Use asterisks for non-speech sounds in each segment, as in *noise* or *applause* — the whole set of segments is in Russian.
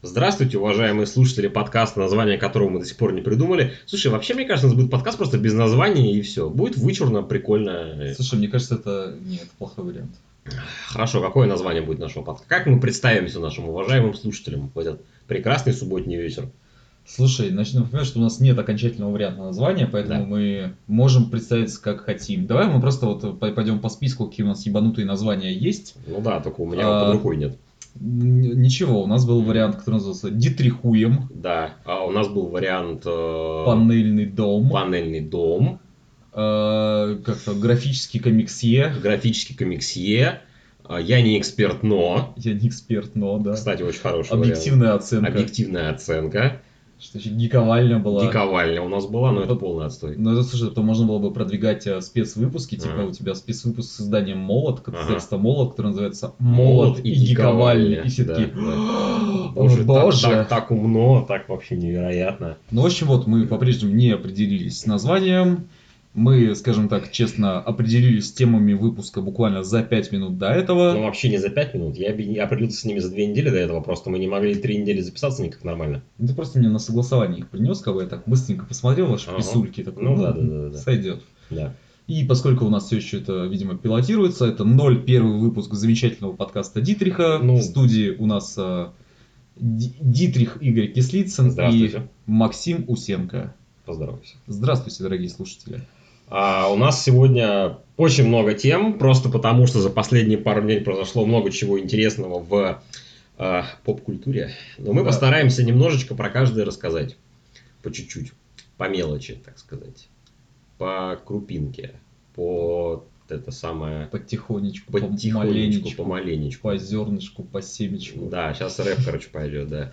Здравствуйте, уважаемые слушатели подкаста, название которого мы до сих пор не придумали. Слушай, вообще, мне кажется, у нас будет подкаст просто без названия и все. Будет вычурно, прикольно. Слушай, мне кажется, это нет, плохой вариант. Хорошо, какое название будет нашего подкаста? Как мы представимся нашим уважаемым слушателям в этот прекрасный субботний вечер? Слушай, начнем понимать, что у нас нет окончательного варианта названия, поэтому Да. мы можем представиться как хотим. Давай мы просто вот пойдем по списку, какие у нас ебанутые названия есть. Ну да, только у меня А, под рукой нет. Ничего, у нас был вариант, который назывался Дитрихуем, Да, а у нас был вариант э, Панельный дом, панельный дом, э, как-то графический комиксье. графический комиксье. А, Я не эксперт, но. Я не эксперт, но да. Кстати, очень хороший вариант. Объективная оценка. Объективная оценка. Что еще гиковальня была. Диковальня у нас была, но это Вот. полный отстой. Ну, это, слушай, то можно было бы продвигать э, спецвыпуски, типа Ага. у тебя спецвыпуск с изданием «Молот», как Ага. текста «Молот», который называется «Молот «Молот и и гиковальня». гиковальня». И все Да, такие, да. «О, Боже, так- боже!» Так, так умно, так вообще невероятно. Ну, в общем, вот мы по-прежнему не определились с названием. Мы, скажем так, честно определились с темами выпуска буквально за 5 минут до этого. Ну, вообще не за пять минут. Я определился с ними за две недели до этого. Просто мы не могли три недели записаться никак нормально. Ну, Ты просто мне на согласование их принес, кого я так быстренько посмотрел, ваши Ага. писульки. Такой, Ну да, да, да, да. Сойдет. Да. И поскольку у нас все еще это, видимо, пилотируется, это 0 выпуск замечательного подкаста Дитриха. Ну. В студии у нас э, Ди- Дитрих Игорь Кислицын и. Максим Усенко. Поздоровайся. Здравствуйте, дорогие слушатели. А у нас сегодня очень много тем, просто потому что за последние пару дней произошло много чего интересного в э, поп-культуре. Но мы Да. постараемся немножечко про каждое рассказать. По чуть-чуть. По мелочи, так сказать. По крупинке. По это самое... Потихонечку, Потихонечку, помаленечку, помаленечку. по зернышку, по семечку. Да, сейчас рэп, короче, пойдет, да.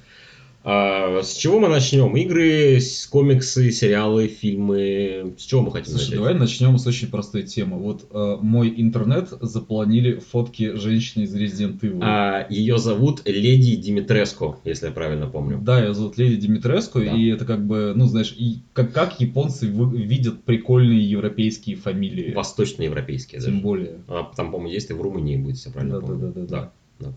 А, с чего мы начнем? Игры, комиксы, сериалы, фильмы. С чего мы хотим Слушай, начать? давай начнем с очень простой темы. Вот э, мой интернет заполонили фотки женщины из Resident Evil. А, ее зовут Леди Димитреско, если я правильно помню. Да, ее зовут Леди Димитреску, Да. и это как бы, ну, знаешь, и как, как японцы вы- видят прикольные европейские фамилии. Восточноевропейские даже. Тем более. А, там, по-моему, есть и в Румынии будет, если я правильно Да, помню. да, да, да, да.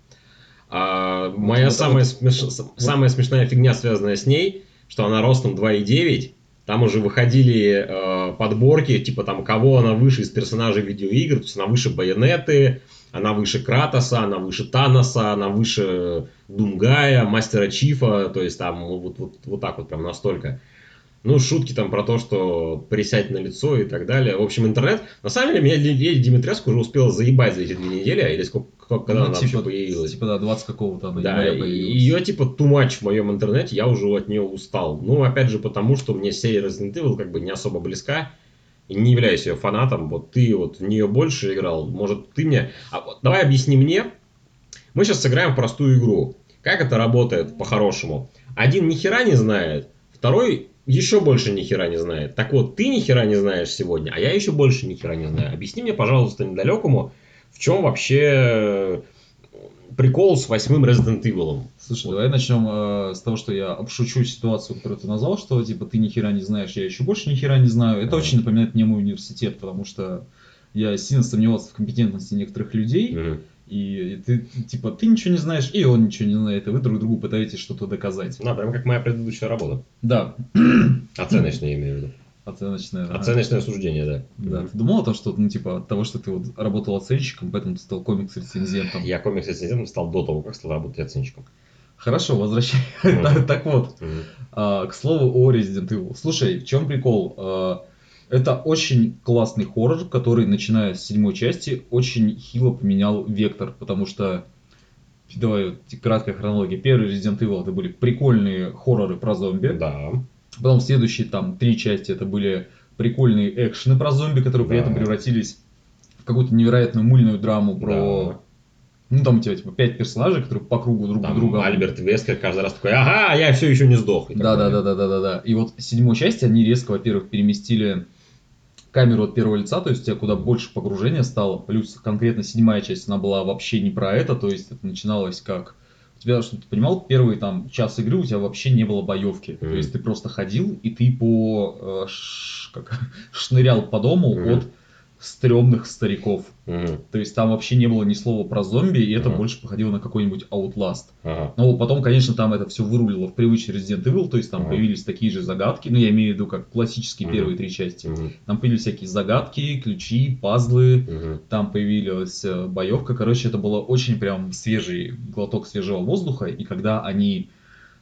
А, моя вот самая, вот- смеш- самая смешная фигня, связанная с ней, что она ростом 2,9. Там уже выходили э, подборки, типа там, кого она выше из персонажей видеоигр. То есть она выше Байонеты, она выше Кратоса, она выше Таноса, она выше Думгая, Мастера Чифа. То есть там вот, вот, вот так вот прям настолько. Ну, шутки там про то, что присядь на лицо и так далее. В общем, интернет. На самом деле, меня Димитреску уже успела заебать за эти две недели, или сколько, когда Ну, она типа, вообще появилась. Типа, да, 20 какого-то она Да, появилась. ее типа too much в моем интернете, я уже от нее устал. Ну, опять же, потому что мне серия Resident Evil как бы не особо близка. И не являюсь ее фанатом. Вот ты вот в нее больше играл. Может, ты мне... А вот давай объясни мне. Мы сейчас сыграем в простую игру. Как это работает по-хорошему? Один ни хера не знает, второй еще больше ни хера не знает. Так вот, ты ни хера не знаешь сегодня, а я еще больше ни хера не знаю. Объясни мне, пожалуйста, недалекому, в чем вообще прикол с восьмым Resident Evil. Слушай, Вот. давай начнем э, с того, что я обшучу ситуацию, которую ты назвал, что типа ты ни хера не знаешь, я еще больше ни хера не знаю. Это Ага. очень напоминает мне мой университет, потому что я сильно сомневался в компетентности некоторых людей, Мгм. И ты, типа, ты ничего не знаешь, и он ничего не знает, и вы друг другу пытаетесь что-то доказать. Да, прям как моя предыдущая работа. Да, *clears throat* Оценочная, я имею в виду. оценочное. ага. Оценочное суждение, да. Да, ты думал о том, что, ну, типа, от того, что ты вот работал оценщиком, поэтому ты стал комикс-рецензентом? Я комикс-рецензентом стал до того, как стал работать оценщиком. Хорошо, возвращай. *laughs* Так- вот. А, к слову о Resident Evil. Слушай, в чем прикол? Это очень классный хоррор, который, начиная с седьмой части, очень хило поменял вектор, потому что Давай краткая хронология. Первый Resident Evil это были прикольные хорроры про зомби. Да. Потом следующие там три части это были прикольные экшены про зомби, которые при Да. этом превратились в какую-то невероятную мыльную драму про... Ну там у тебя типа пять персонажей, которые по кругу друг Там друга... Альберт Вескер каждый раз такой, ага, я все еще не сдох. И так Да, да, далее. да, да, да, да, да. И вот в седьмой части они резко, во-первых, переместили камеру от первого лица, то есть у тебя куда больше погружения стало. Плюс конкретно седьмая часть, она была вообще не про это, то есть это начиналось как... У тебя, чтобы ты понимал, первый там час игры у тебя вообще не было боевки. То Мгм. есть ты просто ходил, и ты по... э, ш- как, *laughs* шнырял по дому Мгм. от стрёмных стариков. Мгм. То есть там вообще не было ни слова про зомби, и это Ага. больше походило на какой-нибудь Outlast. Ага. Но потом, конечно, там это все вырулило в привычный Resident Evil, то есть там Ага. появились такие же загадки, ну я имею в виду как классические Мгм. первые три части. Мгм. Там появились всякие загадки, ключи, пазлы, Мгм. там появилась э, боевка. Короче, это было очень прям свежий глоток свежего воздуха. И когда они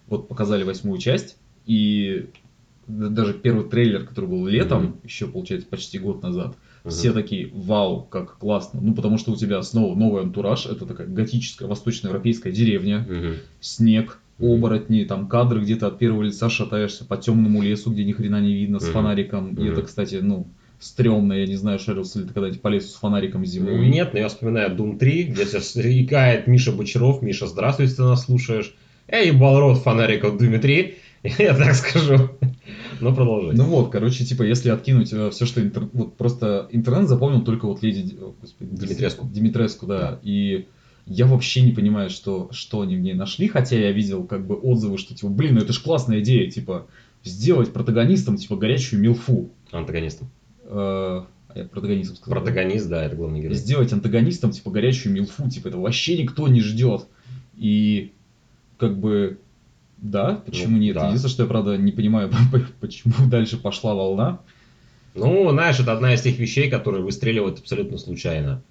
вот показали восьмую часть, и даже первый трейлер, который был летом, Мгм. еще, получается, почти год назад, Все такие, вау, как классно. Ну, потому что у тебя снова новый антураж, это такая готическая восточноевропейская деревня, снег, оборотни, там кадры где-то от первого лица шатаешься по темному лесу, где ни хрена не видно, с фонариком. И это, кстати, ну, стрёмно, я не знаю, шарился ли ты когда-нибудь по лесу с фонариком зимой. Нет, но я вспоминаю Doom 3, где сейчас рекает Миша Бочаров. Миша, здравствуй, если ты нас слушаешь. Я ебал рот фонариков в Doom 3, *laughs* я так скажу. Ну, продолжай. Ну вот, короче, типа, если откинуть все, что интернет... Вот просто интернет запомнил только вот леди... Димитреску. Димитреску, да. И я вообще не понимаю, что, что они в ней нашли, хотя я видел как бы отзывы, что типа, блин, ну это ж классная идея, типа, сделать протагонистом, типа, горячую милфу. Антагонистом. Э, а я протагонистом сказал. Протагонист, да, это главный герой. сделать антагонистом, типа, горячую милфу, типа, это вообще никто не ждет. И, как бы, да, почему Ну, нет? да. Единственное, что я, правда, не понимаю, *laughs* почему дальше пошла волна. Ну, знаешь, это одна из тех вещей, которые выстреливают абсолютно случайно.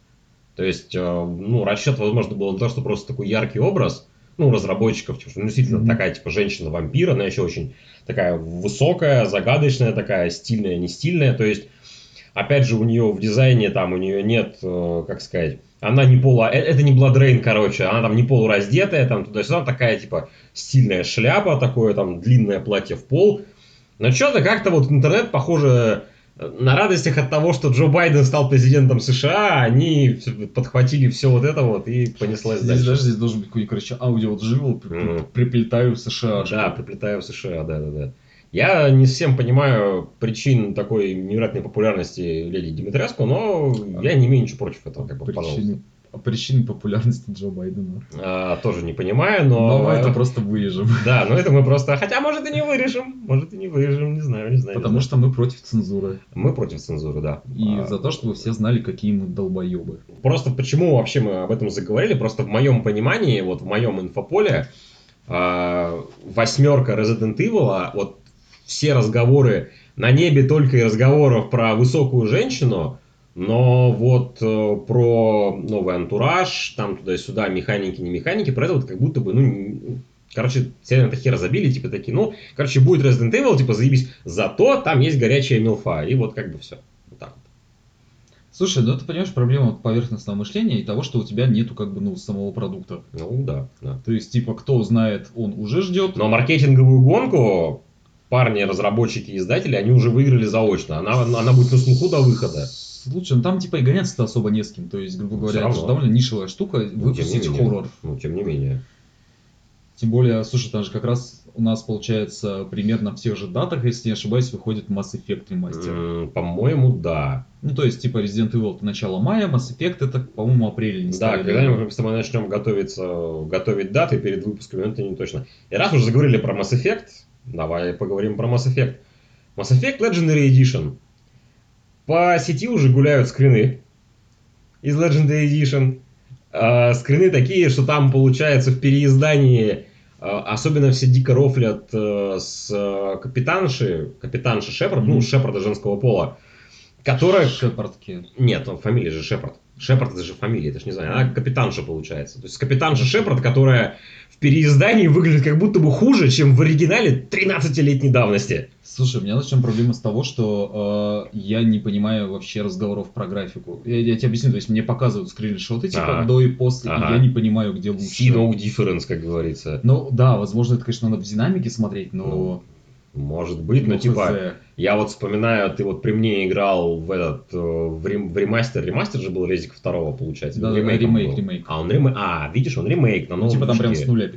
То есть, э, ну, расчет, возможно, был на то, что просто такой яркий образ, ну, разработчиков, типа, ну, действительно Мгм. такая, типа, женщина-вампир, она еще очень такая высокая, загадочная, такая стильная, не стильная, то есть, опять же, у нее в дизайне, там, у нее нет, э, как сказать, она не полу... э, Это не Rain, короче, она там не полураздетая, там, туда-сюда, такая, типа, стильная шляпа, такое, там, длинное платье в пол. Но что-то как-то вот интернет, похоже, на радостях от того, что Джо Байден стал президентом США, они подхватили все вот это вот и понеслась Здесь дальше. даже здесь должен быть какой-нибудь, короче, аудио вот живо Мгм. приплетаю в США. Да, приплетаю в США, да, да, да. Я не совсем понимаю причин такой невероятной популярности леди Димитреску, но я не имею ничего против этого, как бы, пожалуйста. Причины, причины популярности Джо Байдена. А, тоже не понимаю, но... Но мы это просто вырежем. *laughs* Да, но это мы просто... Хотя, может, и не вырежем. Может, и не вырежем, не знаю, не знаю. не Потому знаю. что мы против цензуры. Мы против цензуры, да. И А, за то, чтобы все знали, какие мы долбоебы. Просто почему вообще мы об этом заговорили? Просто в моем понимании, вот в моем инфополе, а, восьмерка Resident Evil, а вот все разговоры на небе только и разговоров про высокую женщину, но вот э, про новый антураж, там туда-сюда, механики, не механики, про это вот как будто бы, ну, не- короче, все на это хер забили, типа такие, ну, короче, будет Resident Evil, типа, заебись, зато там есть горячая милфа, и вот как бы все. Вот так вот. Слушай, ну ты понимаешь, проблема поверхностного мышления и того, что у тебя нету как бы ну самого продукта. Ну, да, да. То есть, типа, кто знает, он уже ждет. Но маркетинговую гонку парни, разработчики и издатели, они уже выиграли заочно. Она, она будет на слуху до выхода. Слушай, ну там типа и гоняться-то особо не с кем. То есть, грубо говоря, это же довольно нишевая штука Ну, выпустить менее. хоррор. Ну, тем не менее. Тем более, слушай, там же как раз у нас получается примерно в тех же датах, если не ошибаюсь, выходит Mass Effect ремастер. М, По-моему, да. Ну, то есть, типа, Resident Evil это начало мая, Mass Effect это, по-моему, апрель не Да, ставили. когда мы начнем готовиться, готовить даты перед выпусками, это не точно. И раз уже заговорили про Mass Effect, давай поговорим про Mass Effect. Mass Effect Legendary Edition. По сети уже гуляют скрины из Legendary Edition. А, скрины такие, что там получается в переиздании а, особенно все дико рофлят э, с э, капитанши, капитанши Шепард, ну, Мгм. Шепарда женского пола, которая Шепардки. нет, ну, фамилия же Шепард. Шепард это же фамилия, это ж не знаю. Она капитанша получается. То есть капитанша Шепард, которая в переиздании выглядит как будто бы хуже, чем в оригинале 13-летней давности. Слушай, у меня начнем проблема с того, что э, я не понимаю вообще разговоров про графику. Я, я тебе объясню, то есть мне показывают скриншоты типа Ага. до и после, Ага. и я не понимаю, где лучше. See no difference, как говорится. Ну да, возможно, это, конечно, надо в динамике смотреть, но... Может быть, но ну, типа, я вот вспоминаю, ты вот при мне играл в этот, э, в, рем- в ремастер. Ремастер же был Резик второго, получается. Да, ремейк, был? ремейк. А, он ремейк. А, видишь, он ремейк на Ну, новом типа там прям с нуля да.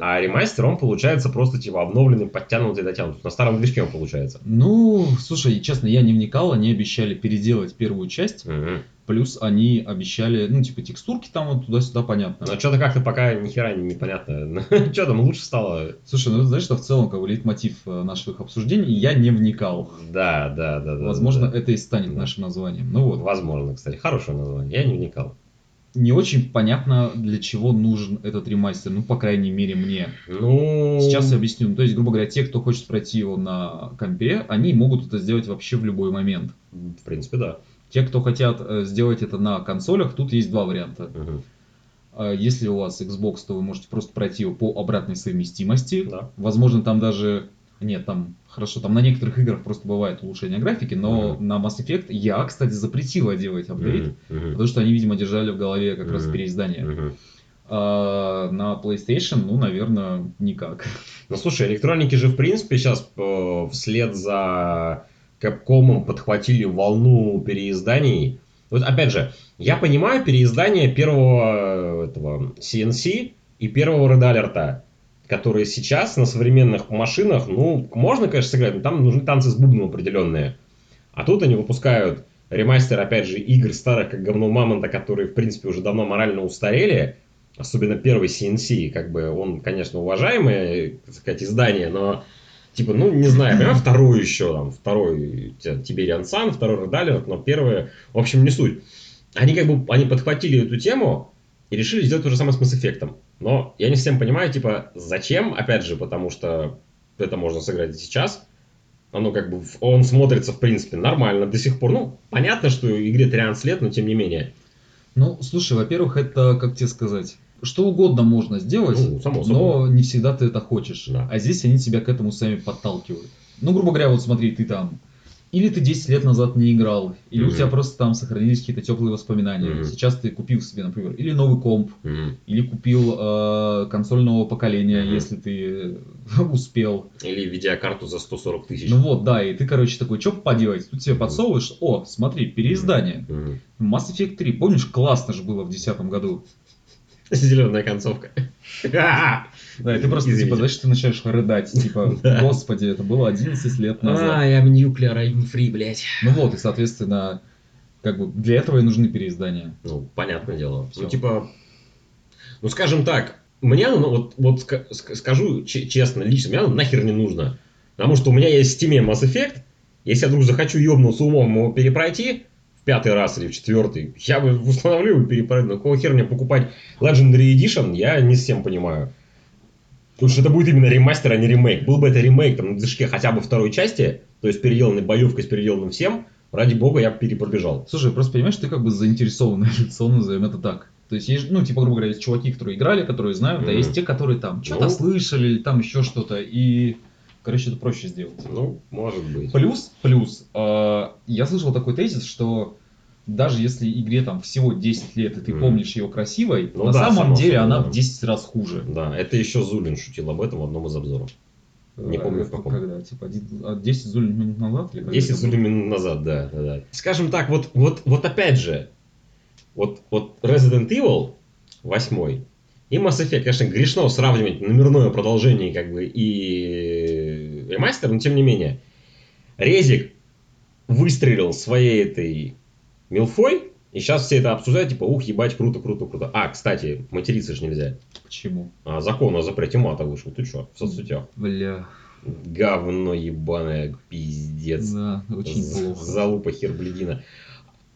А ремастер, он получается просто типа обновленный, подтянутый, дотянутый. На старом движке он получается. Ну, слушай, честно, я не вникал, они обещали переделать первую часть, Мгм. плюс они обещали, ну, типа, текстурки там вот туда-сюда, понятно. Но что-то как-то пока ни хера не- непонятно. *laughs* Что там лучше стало? Слушай, ну, знаешь, что в целом, как бы, лейтмотив э, наших обсуждений, я не вникал. Да, да, да. да, Возможно, да. это и станет Да. нашим названием. Ну вот. Возможно, кстати. Хорошее название. Я не вникал. Не очень понятно, для чего нужен этот ремастер, ну, по крайней мере, мне. Ну... Сейчас я объясню. Ну, То есть, грубо говоря, те, кто хочет пройти его на компе, они могут это сделать вообще в любой момент. В принципе, да. Те, кто хотят э, сделать это на консолях, тут есть два варианта. А Если у вас Xbox, то вы можете просто пройти его по обратной совместимости. Да. Возможно, там даже... Нет, там хорошо, там на некоторых играх просто бывает улучшение графики, но Мгм. на Mass Effect я, кстати, запретила делать апдейт. Мгм. потому что они, видимо, держали в голове как раз Мгм. переиздание. Мгм. А на PlayStation, ну, наверное, никак. Ну, слушай, электроники же, в принципе, сейчас э, вслед за Capcom подхватили волну переизданий. Вот, опять же, я понимаю переиздание первого э, этого CNC и первого Red Alert, которые сейчас на современных машинах, ну, можно, конечно, сыграть, но там нужны танцы с бубном определенные. А тут они выпускают ремастер, опять же, игр старых, как говно Мамонта, которые, в принципе, уже давно морально устарели. Особенно первый CNC, как бы он, конечно, уважаемое, так сказать, издание, но типа, ну, не знаю, понимаю, второй еще, там, второй Тибериан Сан, второй Редалер, но первый, в общем, не суть. Они как бы, они подхватили эту тему и решили сделать то же самое с Mass Effect. Но я не совсем понимаю, типа, зачем, опять же, потому что это можно сыграть и сейчас. Оно как бы, он смотрится, в принципе, нормально до сих пор. Ну, понятно, что игре 13 лет, но тем не менее. Ну, слушай, во-первых, это, как тебе сказать, что угодно можно сделать, Ну, само собой. но не всегда ты это хочешь. Да. А здесь они тебя к этому сами подталкивают. Ну, грубо говоря, вот смотри, ты там или ты 10 лет назад не играл, или у Мгм. тебя просто там сохранились какие-то теплые воспоминания. Мгм. Сейчас ты купил себе, например, или новый комп, Мгм. или купил э, консоль нового поколения, Мгм. если ты *laughs* успел. Или видеокарту за 140 тысяч. Ну вот, да, и ты, короче, такой, что поделать? Тут тебе подсовываешь, о, смотри, переиздание. Мгм. Mass Effect 3, помнишь, классно же было в 2010 году. *laughs* Зеленая концовка. *laughs* Да, и ты просто, типа, знаешь, ты начинаешь рыдать, типа, *laughs* господи, это было 11 лет назад. я в Nuclear, I'm free, блядь. Ну вот, и, соответственно, как бы для этого и нужны переиздания. Ну, понятное дело. Всё. Ну, типа, ну, скажем так, мне, ну, вот, вот ска- ска- скажу че- честно, лично, мне оно нахер не нужно. Потому что у меня есть в Steam Mass Effect, если я вдруг захочу ебнуться умом его перепройти, пятый раз или в четвертый, я бы установлю и перепройду. Какого хера мне покупать Legendary Edition, я не совсем понимаю. Потому что это будет именно ремастер, а не ремейк. Был бы это ремейк там, на движке хотя бы второй части, то есть переделанной боевкой с переделанным всем, ради бога, я бы перепробежал. Слушай, просто понимаешь, ты как бы заинтересованное *laughs* лицо, назовем это так. То есть, есть, ну, типа, грубо говоря, есть чуваки, которые играли, которые знают, а Мгм. есть те, которые там что-то Ну. слышали, там еще что-то, и, короче, это проще сделать. Ну, может быть. Плюс, плюс, э, я слышал такой тезис, что даже если игре там всего 10 лет, и ты Мгм. помнишь ее красивой, Ну на да, самом само деле она да. в 10 раз хуже. Да, это еще Зулин шутил об этом в одном из обзоров. Не Э, помню, в каком. Когда? Типа один- а 10 зуль минут назад? Или когда 10 это было? Зулин минут назад, да, да, да. Скажем так, вот, вот, вот опять же, вот, вот Resident Evil 8 и Mass Effect, конечно, грешно сравнивать номерное продолжение как бы и ремастер, но тем не менее. Резик выстрелил своей этой милфой, и сейчас все это обсуждают, типа, ух, ебать, круто, круто, круто. А, кстати, материться же нельзя. Почему? А, закон о запрете мата вышел, ты что, в соцсетях? Бля, Говно ебаное, пиздец. да, очень З- плохо. Залупа хербледина.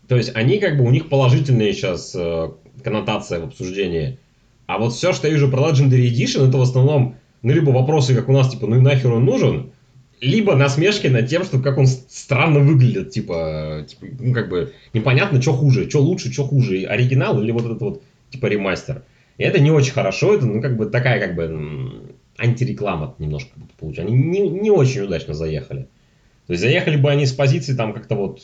То есть они как бы, у них положительная сейчас э, коннотация в обсуждении. А вот все, что я вижу про Legendary Edition, это в основном, ну, либо вопросы, как у нас, типа, ну и нахер он нужен, либо насмешки над тем, что как он странно выглядит, типа, типа, ну, как бы, непонятно, что хуже, что лучше, что хуже, оригинал или вот этот вот, типа, ремастер. И это не очень хорошо, это, ну, как бы, такая, как бы, антиреклама немножко получается. Они не, не очень удачно заехали. То есть заехали бы они с позиции там как-то вот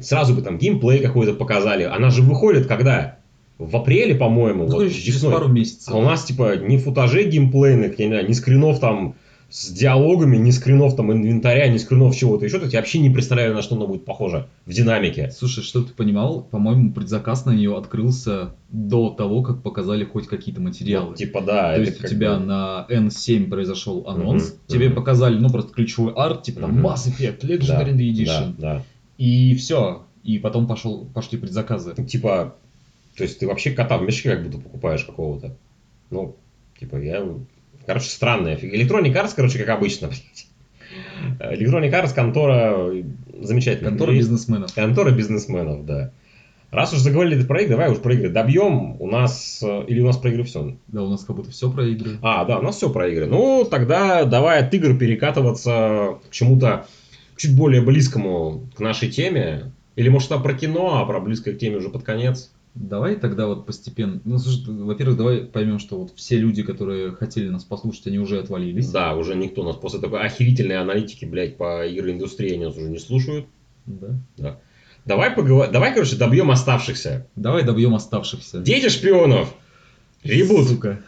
сразу бы там геймплей какой-то показали. Она же выходит когда? В апреле, по-моему, Ну, вот через весной. пару месяцев. А у нас типа ни футажей геймплейных, я не знаю, ни скринов там с диалогами, ни скринов там инвентаря, ни скринов чего-то еще, то я вообще не представляю, на что оно будет похоже в динамике. Слушай, что ты понимал? По-моему, предзаказ на нее открылся до того, как показали хоть какие-то материалы. Вот, типа, да. То это есть у тебя бы- на N7 произошел анонс, Мгм, тебе мгм. показали, ну, просто ключевой арт, типа там Мгм. Mass Effect, Да, Legendary Edition, Да, и все. И потом пошел, пошли предзаказы. да. Типа, то есть ты вообще кота в мешке как будто покупаешь какого-то. Ну, типа, я... Короче, странная фигня. Electronic Arts, короче, как обычно, *laughs* блядь. Electronic Arts контора замечательная. Контора И- бизнесменов. Контора бизнесменов, да. Раз уж заговорили про игры, давай уж про игры добьем. У нас... э, Или у нас про игры все? Да, у нас как будто все про игры. А, да, у нас все про игры. Ну, тогда давай от игр перекатываться к чему-то чуть более близкому к нашей теме. Или, может, про кино, а про близкое к теме уже под конец. Давай тогда вот постепенно. Ну, слушай, во-первых, давай поймем, что вот все люди, которые хотели нас послушать, они уже отвалились. Да, уже никто нас после такой охерительной аналитики, блядь, по игроиндустрии нас уже не слушают. Да. Давай поговорим, давай, короче, добьем оставшихся. Давай добьем оставшихся. Дети шпионов. Ребут. Сука.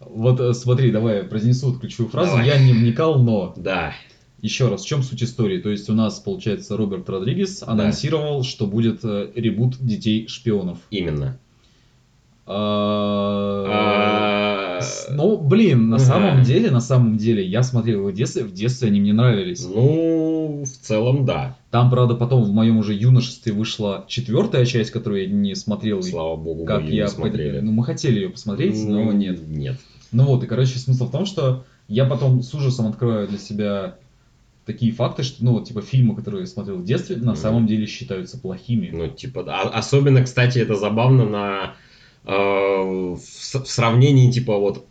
Вот э, смотри, давай я произнесу вот ключевую фразу. Давай. Я не вникал, но Да. Еще раз, в чем суть истории? То есть у нас, получается, Роберт Родригес анонсировал, что будет э, ребут детей шпионов. Именно. А, А, Ну, блин, на самом деле, на самом деле, я смотрел его в детстве, в детстве они мне нравились. Ну, в целом, да. Там, правда, потом в моем уже юношестве вышла четвертая часть, которую я не смотрел. Слава богу, как мы я не смотрели. Ну, мы хотели ее посмотреть, но Ну, нет. Нет. Ну вот, и, короче, смысл в том, что я потом с ужасом открываю для себя такие факты, что, ну, вот, типа, фильмы, которые я смотрел в детстве, на Мгм. самом деле считаются плохими. Ну, типа, да. А- особенно, кстати, это забавно на э, в, в сравнении, типа, вот,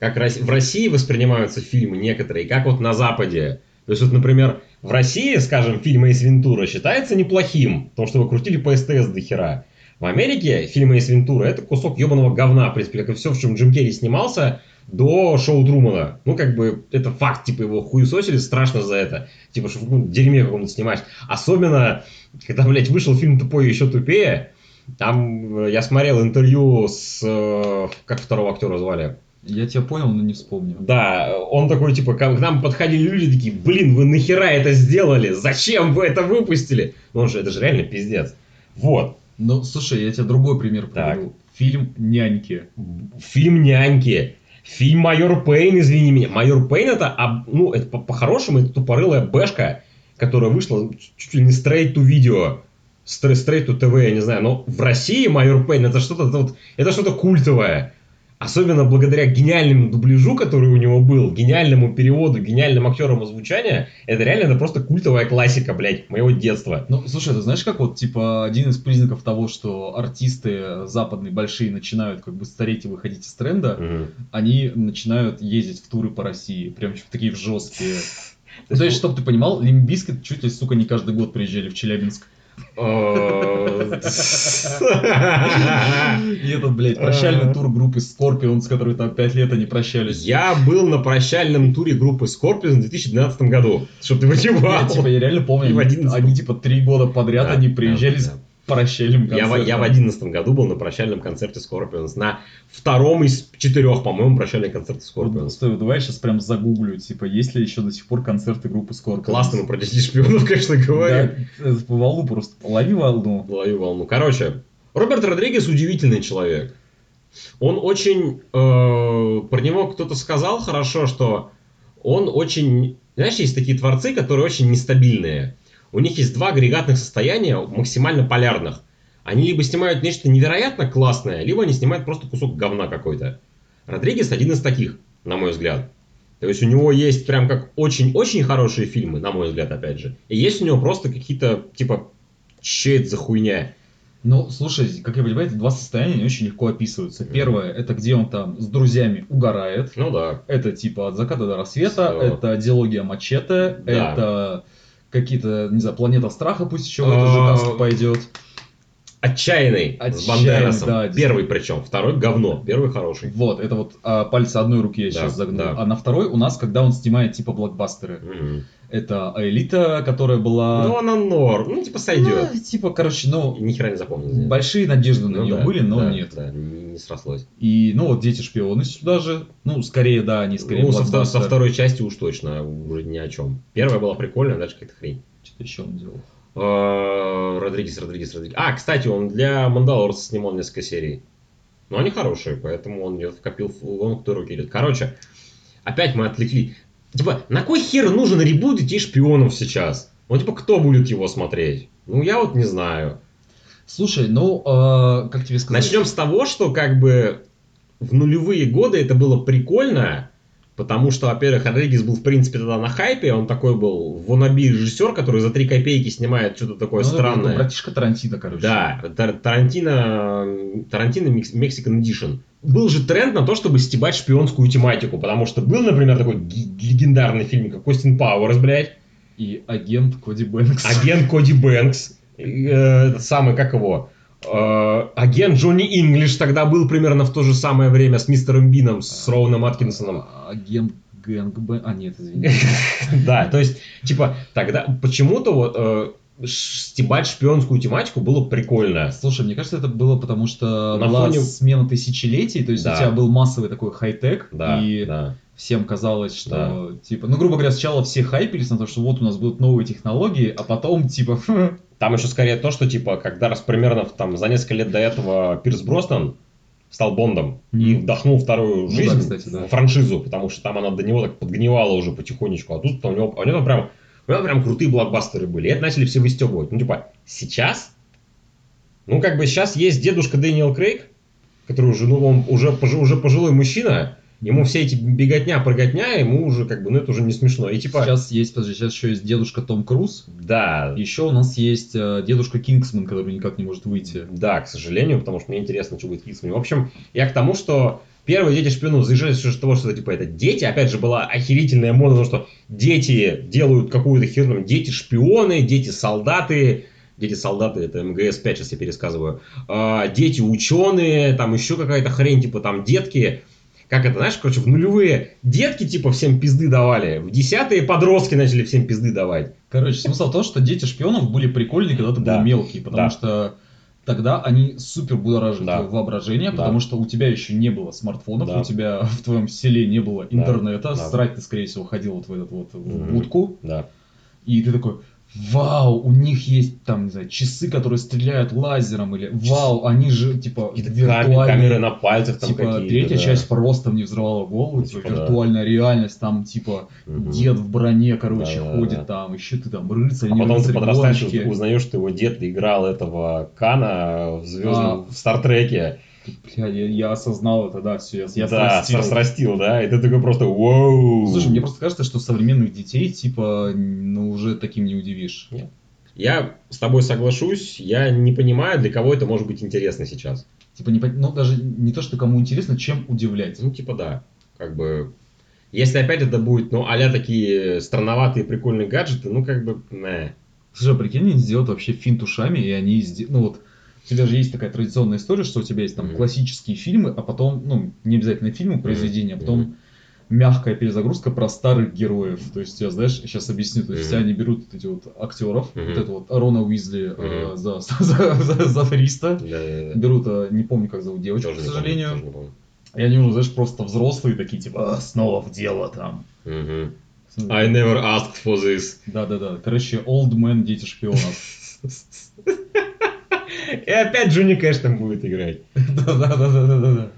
как в России воспринимаются фильмы некоторые, как вот на Западе. То есть, вот, например, в России, скажем, фильм Эйс Вентура считается неплохим, потому что его крутили по СТС до хера. В Америке фильм Эйс Вентура это кусок ебаного говна, в принципе, как и все, в чем Джим Керри снимался до шоу Трумана. Ну, как бы, это факт, типа, его хуесосили страшно за это. Типа, что в каком-то дерьме каком-то снимать. Особенно, когда, блядь, вышел фильм «Тупой еще тупее», там э, я смотрел интервью с... э, Как второго актера звали? Я тебя понял, но не вспомню. Да, он такой, типа, к нам подходили люди такие, блин, вы нахера это сделали? Зачем вы это выпустили? Ну, он же, это же реально пиздец. Вот. Ну, слушай, я тебе другой пример Так. приведу. Фильм «Няньки». Фильм «Няньки». Фильм «Майор Пейн», извини меня. «Майор Пейн» это, ну, это по- по-хорошему, это тупорылая бэшка, которая вышла чуть ли не straight to видео. Straight to TV, я не знаю. Но в России «Майор Пейн» это что-то вот, это что-то культовое. Особенно благодаря гениальному дубляжу, который у него был, гениальному переводу, гениальным актерам озвучания, это реально это просто культовая классика, блядь, моего детства. Ну, слушай, ты знаешь, как вот, типа, один из признаков того, что артисты западные большие начинают как бы стареть и выходить из тренда, Мгм. они начинают ездить в туры по России, прям в такие в жесткие. То есть, чтобы ты понимал, Limp Bizkit чуть ли, сука, не каждый год приезжали в Челябинск. И этот, блядь, прощальный тур группы Scorpions, с которой там 5 лет они прощались. Я был на прощальном туре группы Scorpions в 2012 году, чтобы ты Я, понимал. типа, я реально помню, они, 11. они, типа три года подряд они приезжали. С прощальным Я, в- концертом. я в 2011 году был на прощальном концерте Scorpions, на втором из четырех, по-моему, прощальных концертов Вот, Scorpions. Стой, давай я сейчас прям загуглю, типа, есть ли еще до сих пор концерты группы Scorpions. Классно мы про детей шпионов, конечно, говорим. Да, э, по волну просто. Лови волну. Ловлю волну. Короче, Роберт Родригес удивительный человек. Он очень... э, про него кто-то сказал хорошо, что он очень... Знаешь, есть такие творцы, которые очень нестабильные. У них есть два агрегатных состояния, максимально полярных. Они либо снимают нечто невероятно классное, либо они снимают просто кусок говна какой-то. Родригес один из таких, на мой взгляд. То есть у него есть прям как очень-очень хорошие фильмы, на мой взгляд, опять же. И есть у него просто какие-то, типа, че это за хуйня? Ну, слушай, как я понимаю, эти два состояния очень легко описываются. Первое, это где он там с друзьями угорает. Ну да. Это типа от заката до рассвета, Всё. это диалогия мачете, Да. это какие-то, не знаю, планета страха пусть еще в эту же А, касту пойдет. Отчаянный, с Отчаянный, Бандерасом. да, Первый причем, второй говно, первый хороший. Вот, это вот а, пальцы одной руки я Да, сейчас загнул. да. А на второй у нас, когда он снимает типа блокбастеры. Мгм. Это Элита, которая была... Ну, она норм. Ну, типа, сойдет. Ну, типа, короче, ну, Ни хера не запомнил. большие надежды на Ну нее да, были, но да, нет. Да, не, не срослось. И, ну, вот Дети шпионы сюда же. Ну, скорее, да, они скорее ну, со, вто- со второй части уж точно уже ни о чем. Первая была прикольная, дальше какая-то хрень. Что-то еще он делал. Э, Родригес, Родригес, Родригес. А, кстати, он для Мандалорца снимал несколько серий. Но они хорошие, поэтому он ее вкопил в он кто руки идет. Короче, опять мы отвлекли. Типа, на кой хер нужен ребут детей шпионов сейчас? Ну, типа, кто будет его смотреть? Ну, я вот не знаю. Слушай, ну, э, как тебе сказать? Начнем с того, что как бы в нулевые годы это было прикольно, потому что, во-первых, Родригес был, в принципе, тогда на хайпе, он такой был вонаби режиссер, который за три копейки снимает что-то такое Ну, это странное. братишка Тарантино, короче. Да, Тар- Тарантино, Тарантино Мекс- Mexican Edition. Был же тренд на то, чтобы стебать шпионскую тематику, потому что был, например, такой легендарный фильм, как Остин Пауэрс, блядь, И агент Коди Бэнкс. агент Коди Бэнкс, э, самый, как его, агент Джонни Инглиш тогда был примерно в то же самое время с мистером Бином, с Роуном Аткинсоном. Агент Гэнг Бэн- А, нет, извини. *laughs* Да, то есть, типа, тогда почему-то вот э, стебать шпионскую тематику было прикольно. Слушай, мне кажется, это было потому, что На была фоне- смена тысячелетий, то есть Да. у тебя был массовый такой хай-тек, Да, и да. Всем казалось, что, типа, ну, грубо говоря, сначала все хайпились на то, что вот у нас будут новые технологии, а потом, типа, *laughs* Там еще скорее то, что типа, когда раз примерно там за несколько лет до этого Пирс Броснан стал Бондом и Мгм. вдохнул вторую Ну да, жизнь кстати, да. в франшизу, потому что там она до него так подгнивала уже потихонечку, а тут у него, у него там прям, у него прям крутые блокбастеры были, и это начали все выстебывать. Ну типа, сейчас, ну как бы сейчас есть дедушка Дэниел Крейг, который уже, ну он уже, уже пожилой мужчина, ему все эти беготня, прыготня, ему уже как бы, ну это уже не смешно. И типа, сейчас есть, подожди, сейчас еще есть дедушка Том Круз, да, еще у нас есть э, дедушка Кингсман, который никак не может выйти. Да, к сожалению, потому что мне интересно, что будет в Киксмане. В общем, я к тому, что первые дети шпионов заезжали с того, что типа это дети. Опять же, была охерительная мода, потому что дети делают какую-то херню. Дети шпионы, дети солдаты. Дети солдаты, это МГС-5, сейчас я пересказываю. А, дети ученые, там еще какая-то хрень, типа там детки. Как это, знаешь, короче, в нулевые детки типа всем пизды давали, в десятые подростки начали всем пизды давать. Короче, смысл в том, что дети шпионов были прикольные, когда ты Да. был мелкий, потому Да. что тогда они супер будоражили Да. твое воображение, Да. потому что у тебя еще не было смартфонов, Да. у тебя в твоем селе не было Да. интернета, Да. срать ты, скорее всего, ходил вот в этот вот в будку, Да. и ты такой, вау, у них есть там, не знаю, часы, которые стреляют лазером, или вау, они же, типа, Какие-то камеры, виртуальные. камеры на пальцах там Типа, третья да. часть просто мне взрывала голову, типа, Типа, да. виртуальная реальность, там, типа, Мгм. дед в броне, короче, Да, да, ходит да. там, еще ты там рыцарь, А потом ты рыцарь, подрастаешь гонщики. и узнаешь, что его дед играл этого Кана в звездном в Стартреке. Бля, я, я осознал это, да, все, я, я да, срастил. срастил, да, и ты такой просто вау. Слушай, мне просто кажется, что современных детей, типа, ну, уже таким не удивишь. Я с тобой соглашусь, я не понимаю, для кого это может быть интересно сейчас. Типа, не, ну, даже не то, что кому интересно, чем удивлять. Ну, типа, да, как бы... Если опять это будет, ну, а такие странноватые прикольные гаджеты, ну, как бы, не. Слушай, а прикинь, они сделают вообще финт ушами, и они, ну, вот, у тебя же есть такая традиционная история, что у тебя есть там Мгм. классические фильмы, а потом, ну, не обязательно фильмы, произведения, а потом мягкая перезагрузка про старых героев. То есть, я, знаешь, сейчас объясню. То есть, Мгм. они берут вот эти вот актеров, Мгм. вот это вот Рона Уизли э, Мгм. за, *laughs* за, за, за 300, Да, да, да. берут, э, не помню, как зовут девочку, Тоже к не помню, сожалению, тоже не помню. и они уже, знаешь, просто взрослые такие, типа, «А, снова в дело там. Мгм. I never asked for this. Да-да-да, короче, old man, дети шпионов. *laughs* И опять Джонни Кэш там будет играть. Да-да-да-да-да-да.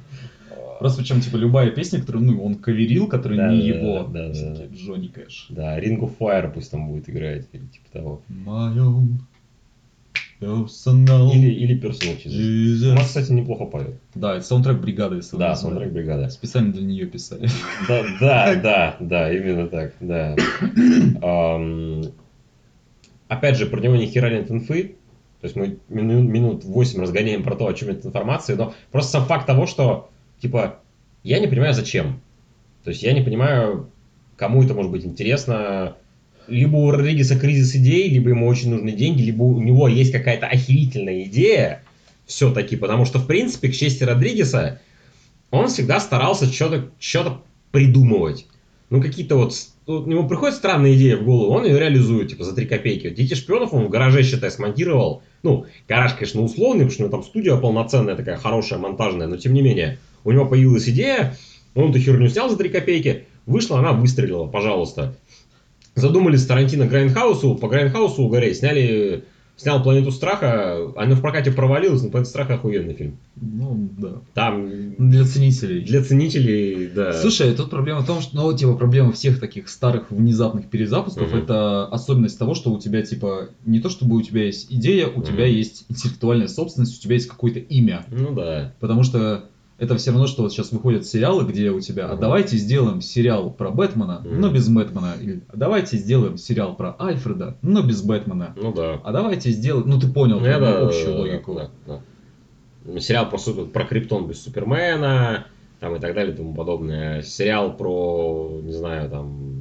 Просто причем, типа, любая песня, которую, ну, он каверил, которая Да, не да, его, да, да, да. Джонни Кэш. Да, Ring of Fire пусть там будет играть, или типа того. My own personal Или, или Personal Jesus. Она, кстати, неплохо поет. Да, это саундтрек бригады, если Да, саундтрек бригада. Специально для нее писали. Да, да, *laughs* да, да, именно так, да. Опять же, про него ни хера нет инфы. То есть мы мину- минут 8 разгоняем про то, о чем эта информация, но просто сам факт того, что, типа, я не понимаю, зачем. То есть я не понимаю, кому это может быть интересно. Либо у Родригеса кризис идей, либо ему очень нужны деньги, либо у него есть какая-то охерительная идея все-таки, потому что, в принципе, к чести Родригеса, он всегда старался что-то что придумывать. Ну, какие-то вот... вот ему приходит странная идея в голову, он ее реализует, типа, за 3 копейки. Вот Дети шпионов он в гараже, считай, смонтировал. Ну, гараж, конечно, условный, потому что у него там студия полноценная, такая хорошая, монтажная, но тем не менее. У него появилась идея, он эту херню снял за 3 копейки, вышла, она выстрелила, пожалуйста. Задумали с Тарантино Грайндхаусу, по Грайндхаусу угореть, сняли... Снял «Планету страха», она в прокате провалилась, но «Планета страха» охуенный фильм. Ну, да. Там Для ценителей. для ценителей, да. Слушай, тут проблема в том, что, ну, типа, проблема всех таких старых внезапных перезапусков, Мгм. это особенность того, что у тебя, типа, не то чтобы у тебя есть идея, у Мгм. тебя есть интеллектуальная собственность, у тебя есть какое-то имя. Ну да. Потому что это все равно, что вот сейчас выходят сериалы, где у тебя, а давайте сделаем сериал про Бэтмена, но без Бэтмена. Или «А давайте сделаем сериал про Альфреда, но без Бэтмена. Ну да. А давайте сделаем, ну ты понял Ну, ну, да, общую да, логику. да, да, да. Сериал про, супер- про Криптон без Супермена, там и так далее и тому подобное. Сериал про, не знаю, там,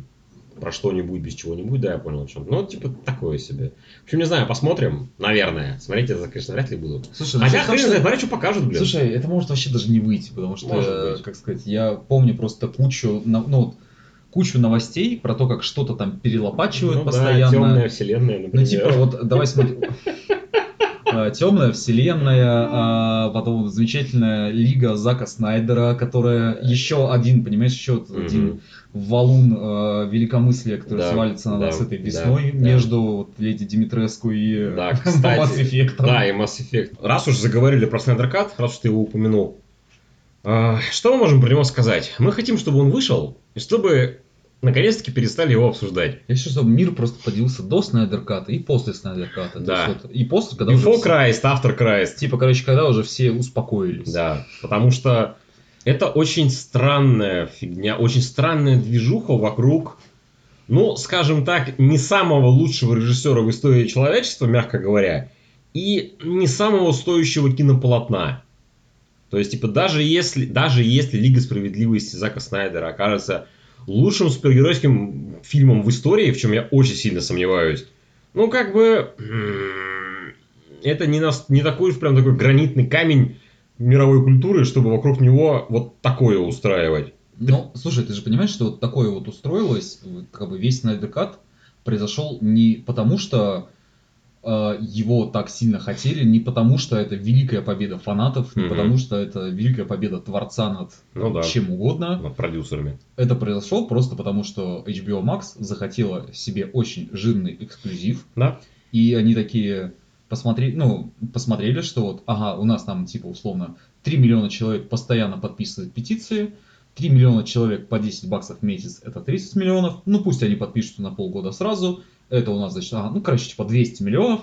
про что-нибудь без чего-нибудь, да, я понял о чем. Ну, типа, такое себе. В общем, не знаю, посмотрим, наверное. Смотреть я, конечно, вряд ли буду. Слушай, ну, Хотя, том, хрен что- знает, что покажут, блин. Слушай, это может вообще даже не выйти, потому что, Может быть. как сказать, я помню просто кучу, на- ну, вот, кучу новостей про то, как что-то там перелопачивают ну, да, постоянно. темная вселенная, например. Ну, типа, вот давай смотри. *laughs* Темная вселенная, а, потом замечательная лига Зака Снайдера, которая еще один, понимаешь, еще один валун а, великомыслия, который Да, свалится на да, нас этой весной да. между вот леди Димитреску и Да, *laughs* Mass. Effect. Да, и Mass Effect. Раз уж заговорили про Снайдер Кат, раз уж ты его упомянул, а, что мы можем про него сказать? Мы хотим, чтобы он вышел, и чтобы наконец-таки перестали его обсуждать. Я хочу, чтобы мир просто поделился до Снайдерката и после Снайдерката. Да. есть вот- И после, когда Before уже... Christ, After Christ. Типа, короче, когда уже все успокоились. Да, потому что это очень странная фигня, очень странная движуха вокруг, ну, скажем так, не самого лучшего режиссера в истории человечества, мягко говоря, и не самого стоящего кинополотна. То есть, типа, даже если, даже если Лига Справедливости Зака Снайдера окажется лучшим супергеройским фильмом в истории, в чем я очень сильно сомневаюсь, ну, как бы, это не, нас, не такой уж прям такой гранитный камень мировой культуры, чтобы вокруг него вот такое устраивать. Ну, слушай, ты же понимаешь, что вот такое вот устроилось, как бы весь Снайдеркат произошел не потому, что его так сильно хотели, не потому, что это великая победа фанатов, не Мгм. потому, что это великая победа творца над Ну да. чем угодно. Над продюсерами. Это произошло просто потому, что HBO Max захотела себе очень жирный эксклюзив, Да? и они такие посмотрели, ну, посмотрели, что вот, ага, у нас там, типа, условно, 3 миллиона человек постоянно подписывают петиции, 3 миллиона человек по 10 баксов в месяц, это 30 миллионов, ну, пусть они подпишутся на полгода сразу, это у нас, значит, ага, ну, короче, типа, 200 миллионов,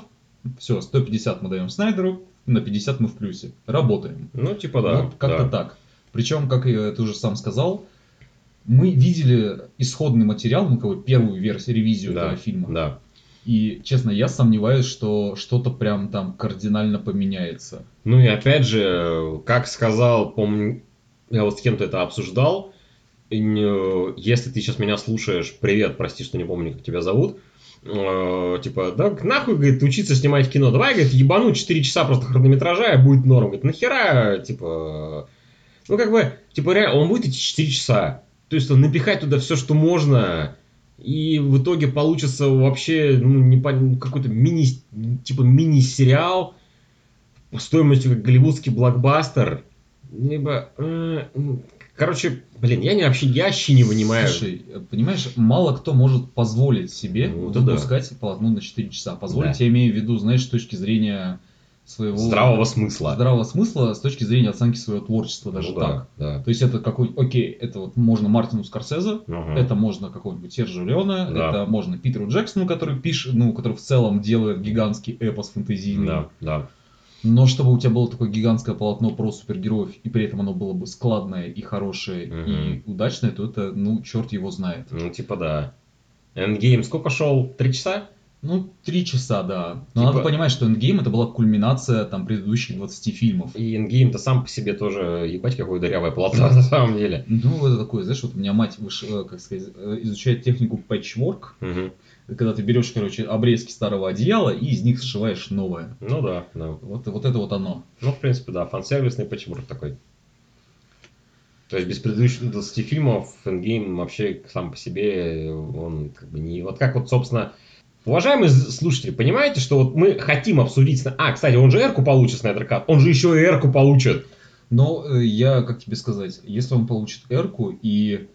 все, 150 мы даем Снайдеру, на 50 мы в плюсе, работаем. Ну, типа да. Вот как-то да. так. Причем, как и ты уже сам сказал, мы видели исходный материал, ну, как бы первую версию, ревизию Да, этого фильма. Да. И, честно, я сомневаюсь, что что-то прям там кардинально поменяется. Ну и опять же, как сказал, помню, я вот с кем-то это обсуждал, если ты сейчас меня слушаешь, привет, прости, что не помню, как тебя зовут, э, типа, да нахуй, говорит, учиться снимать кино, давай, говорит, ебануть 4 часа просто хронометража, и будет норм. Говорит, нахера, типа, ну как бы, типа, реально, он будет эти 4 часа, то есть напихать туда все, что можно, и в итоге получится вообще ну, не пон- какой-то мини, типа мини-сериал, стоимостью как голливудский блокбастер, либо... э, м, короче, блин, я не вообще, я вообще не понимаю. Слушай, понимаешь, мало кто может позволить себе Ну, да. выпускать полотно на 4 часа. Позволить, Да. я имею в виду, знаешь, с точки зрения своего... Здравого смысла. здравого смысла, с точки зрения оценки своего творчества даже Ну так. да, да. То есть это какой, окей, это вот можно Мартину Скорсезе, Ага. Это можно какого-нибудь Сержа Леона, Да. это можно Питеру Джексону, который пишет, ну, который в целом делает гигантский эпос фэнтезийный. Да, да. Но чтобы у тебя было такое гигантское полотно про супергероев, и при этом оно было бы складное и хорошее, и удачное, то это, ну, черт его знает. Ну, типа да. Endgame сколько шел? Три часа? Ну, три часа, да. Но Типа- надо понимать, что Endgame это была кульминация там предыдущих 20 фильмов. И Endgame-то сам по себе тоже, ебать, какое дырявое полотно *laughs* на самом деле. Ну, это такое, знаешь, вот у меня мать, выш- э, как сказать, э, изучает технику patchwork, Мгм. Когда ты берешь, короче, обрезки старого одеяла и из них сшиваешь новое. Ну да, да. Вот, вот это вот оно. Ну, в принципе, да, фан-сервисный патчворк такой. То есть без предыдущих 20 фильмов Endgame вообще сам по себе, он как бы не... Вот как вот, собственно, Уважаемые слушатели, понимаете, что вот мы хотим обсудить... А, кстати, он же Эрку получит, Снайдер Кат. Он же еще и Эрку получит. Но э, я, как тебе сказать, если он получит Эрку, и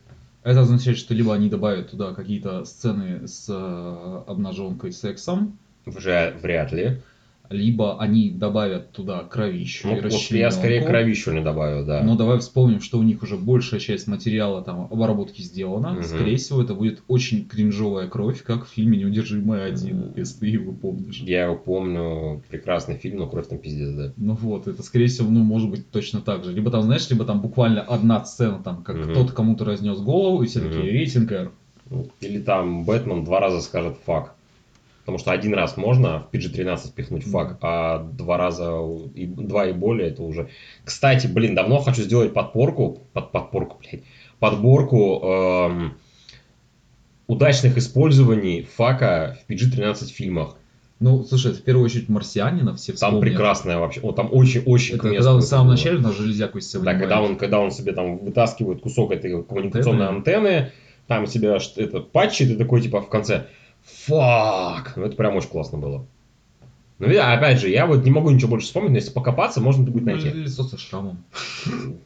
это означает, что либо они добавят туда какие-то сцены с э, обнаженкой, сексом. Вряд, вряд ли либо они добавят туда кровищу. Ну, вот я скорее кровищу не добавил, да. Но давай вспомним, что у них уже большая часть материала там обработки сделана. Угу. Скорее всего, это будет очень кринжовая кровь, как в фильме «Неудержимый один», если ты его помнишь. Я его помню, прекрасный фильм, но кровь там пиздец, да. Ну вот, это скорее всего, ну, может быть точно так же. Либо там, знаешь, либо там буквально одна сцена, там, как угу. кто-то кому-то разнес голову, и все угу. такие, рейтинг R. Или там Бэтмен два раза скажет фак. Потому что один раз можно в PG-13 пихнуть фак, а два раза, и, два и более это уже... Кстати, блин, давно хочу сделать подпорку, под, подпорку, блядь, подборку эм, удачных использований фака в PG-13 фильмах. Ну, слушай, это в первую очередь марсианина все вспомнят. Там прекрасная вообще, о, там очень-очень Это когда он в самом начале на железяку из себя Да, когда он, когда он себе там вытаскивает кусок этой коммуникационной антенны, антенны там себя это патчит, и такой типа в конце Фак! Ну, это прям очень классно было. Ну, да, опять же, я вот не могу ничего больше вспомнить, но если покопаться, можно будет найти. Ну, лицо со шрамом.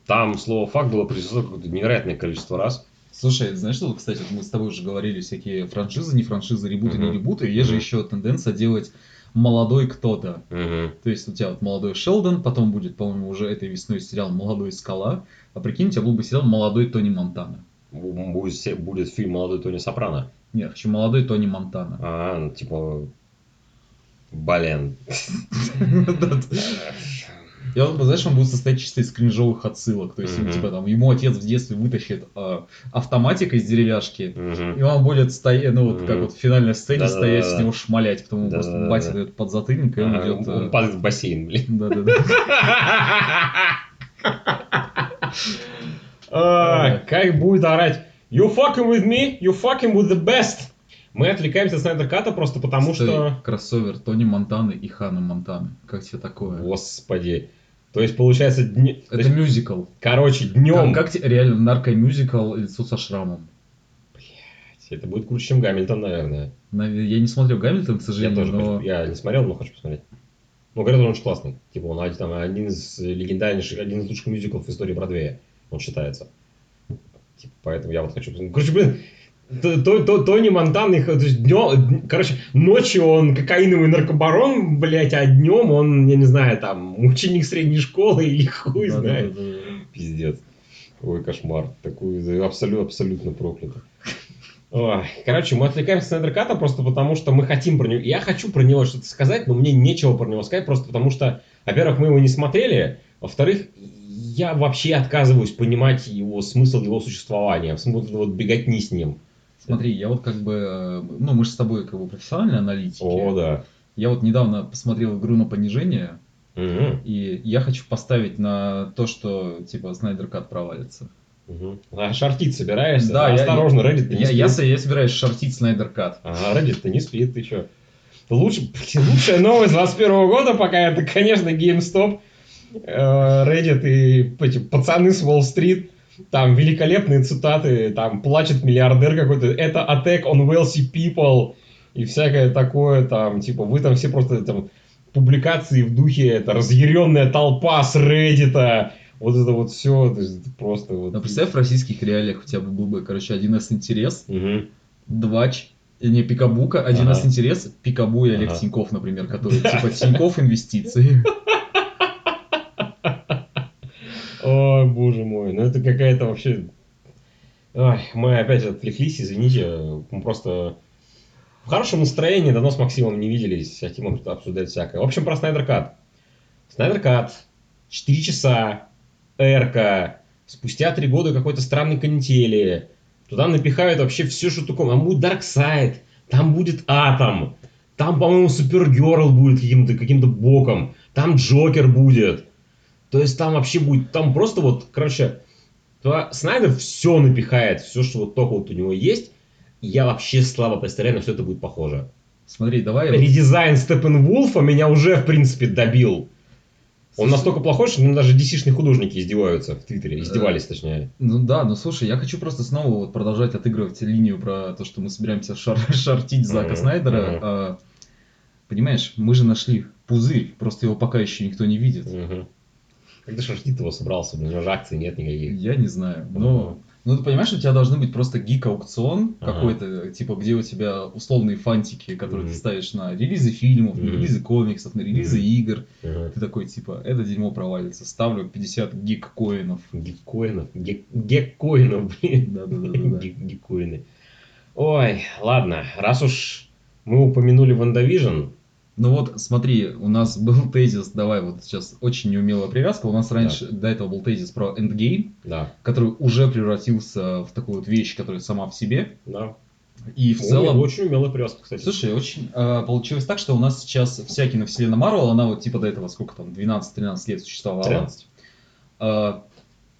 Там слово факт было произнесено какое-то невероятное количество раз. Слушай, знаешь что, кстати, мы с тобой уже говорили, всякие франшизы, не франшизы, ребуты, uh-huh. не ребуты. Есть uh-huh. же еще тенденция делать молодой кто-то. Uh-huh. То есть у тебя вот молодой Шелдон, потом будет, по-моему, уже этой весной сериал «Молодой скала», а прикинь, у тебя был бы сериал «Молодой Тони Монтана». Будет, будет фильм «Молодой Тони Сопрано». Нет, хочу молодой Тони Монтана. А, ну, типа... Блин. Я вот, знаешь, он будет состоять чисто из кринжовых отсылок. То есть, mm-hmm. типа, там, ему отец в детстве вытащит э, автоматик из деревяшки, mm-hmm. и он будет стоять, ну, вот mm-hmm. как вот в финальной сцене да, стоять да, да, с него шмалять, потому что просто да, батя да. дает подзатыльник, и он а, идет... Он э... падает в бассейн, блин. Да-да-да. *laughs* Как будет орать You fucking with me, you fucking with the best. Мы отвлекаемся от Снайдер Ката просто потому, Стой, что... кроссовер Тони Монтаны и Хана Монтаны. Как тебе такое? Господи. То есть, получается... Дни... Это есть... мюзикл. Короче, днем... Как, как тебе реально нарко-мюзикл лицо со шрамом? Блять, это будет круче, чем Гамильтон, наверное. Я не смотрел Гамильтон, к сожалению, я тоже но... хочу... Я не смотрел, но хочу посмотреть. Ну, говорят, он очень классный. Типа, он там, один из легендарнейших, один из лучших мюзиклов в истории Бродвея. Он считается. Типа, поэтому я вот хочу... Короче, блин, то, то, Тони Монтан, то есть днем, короче, ночью он кокаиновый наркобарон, блять, а днем он, я не знаю, там, ученик средней школы или хуй да, знает. Да, да, да. Пиздец. Ой, кошмар. Такой абсолютно, абсолютно проклятый. Ой. Короче, мы отвлекаемся на Эндерката просто потому, что мы хотим про него. Я хочу про него что-то сказать, но мне нечего про него сказать, просто потому что, во-первых, мы его не смотрели, во-вторых, я вообще отказываюсь понимать его смысл его существования, в смысле вот беготни с ним. Смотри, я вот как бы, э, ну мы же с тобой как бы профессиональные аналитики. О, да. Я вот недавно посмотрел игру на понижение, угу. и я хочу поставить на то, что типа Снайдер Кат провалится. Угу. А шортить собираешься? Да, осторожно, Reddit не я, спит. Я, я, я собираюсь шортить Снайдер Кат. А Reddit-то не спит, ты что? Лучше, лучшая новость 21 года пока это, конечно, GameStop Reddit и эти пацаны с Уолл-стрит, там великолепные цитаты, там плачет миллиардер какой-то, это attack on wealthy people и всякое такое, там, типа, вы там все просто там публикации в духе, это разъяренная толпа с Reddit, вот это вот все, то есть просто вот. Ну, представь, в российских реалиях у тебя был бы, короче, один из интерес, угу. двач, не Пикабука, один ага. из интерес, Пикабу и Олег ага. Тиньков, например, который *laughs* типа Тиньков инвестиции. Ой, боже мой, ну это какая-то вообще... Ой, мы опять отвлеклись, извините, мы просто в хорошем настроении, давно с Максимом не виделись, хотим обсуждать всякое. В общем, про Снайдер Кат. Снайдер Кат, 4 часа, эрка, спустя 3 года какой-то странной канители, туда напихают вообще все, что такое. Там будет Дарксайд, там будет Атом, там, по-моему, Супергерл будет каким-то каким боком, там Джокер будет. То есть там вообще будет, там просто вот, короче, Снайдер все напихает, все, что вот только вот у него есть. Я вообще слабо представляю, на все это будет похоже. Смотри, давай... Редизайн Степен Вулфа меня уже, в принципе, добил. Он настолько плохой, что даже DC-шные художники издеваются в Твиттере. Издевались, точнее. Ну да, ну слушай, я хочу просто снова вот продолжать отыгрывать линию про то, что мы собираемся шар- *laughs* шортить Зака Мгм, Снайдера. мгм. А, понимаешь, мы же нашли пузырь, просто его пока еще никто не видит. Мгм. Когда шортит его собрался, у него же акций нет никаких. Я не знаю, но... Ну, ты понимаешь, у тебя должны быть просто гик-аукцион Ага. какой-то, типа, где у тебя условные фантики, которые Мгм. ты ставишь на релизы фильмов, на Мгм. релизы комиксов, на релизы Мгм. игр. Ага. Ты такой, типа, это дерьмо провалится, ставлю 50 гик-коинов. Гиккоинов. Геккоинов, блин. Да-да-да-да. Гик- Гиккоины. Ой, ладно, раз уж мы упомянули WandaVision, Ну вот, смотри, у нас *laughs* был тезис, давай вот сейчас очень неумелая привязка. У нас раньше до этого был тезис про Endgame, да, который уже превратился в такую вот вещь, которая сама в себе. да. И в Ой, целом... очень умелая привязка, кстати. Слушай, очень э, получилось так, что у нас сейчас вся киновселенная Марвел, она вот типа до этого сколько там, 12-13 лет существовала. 13. Э,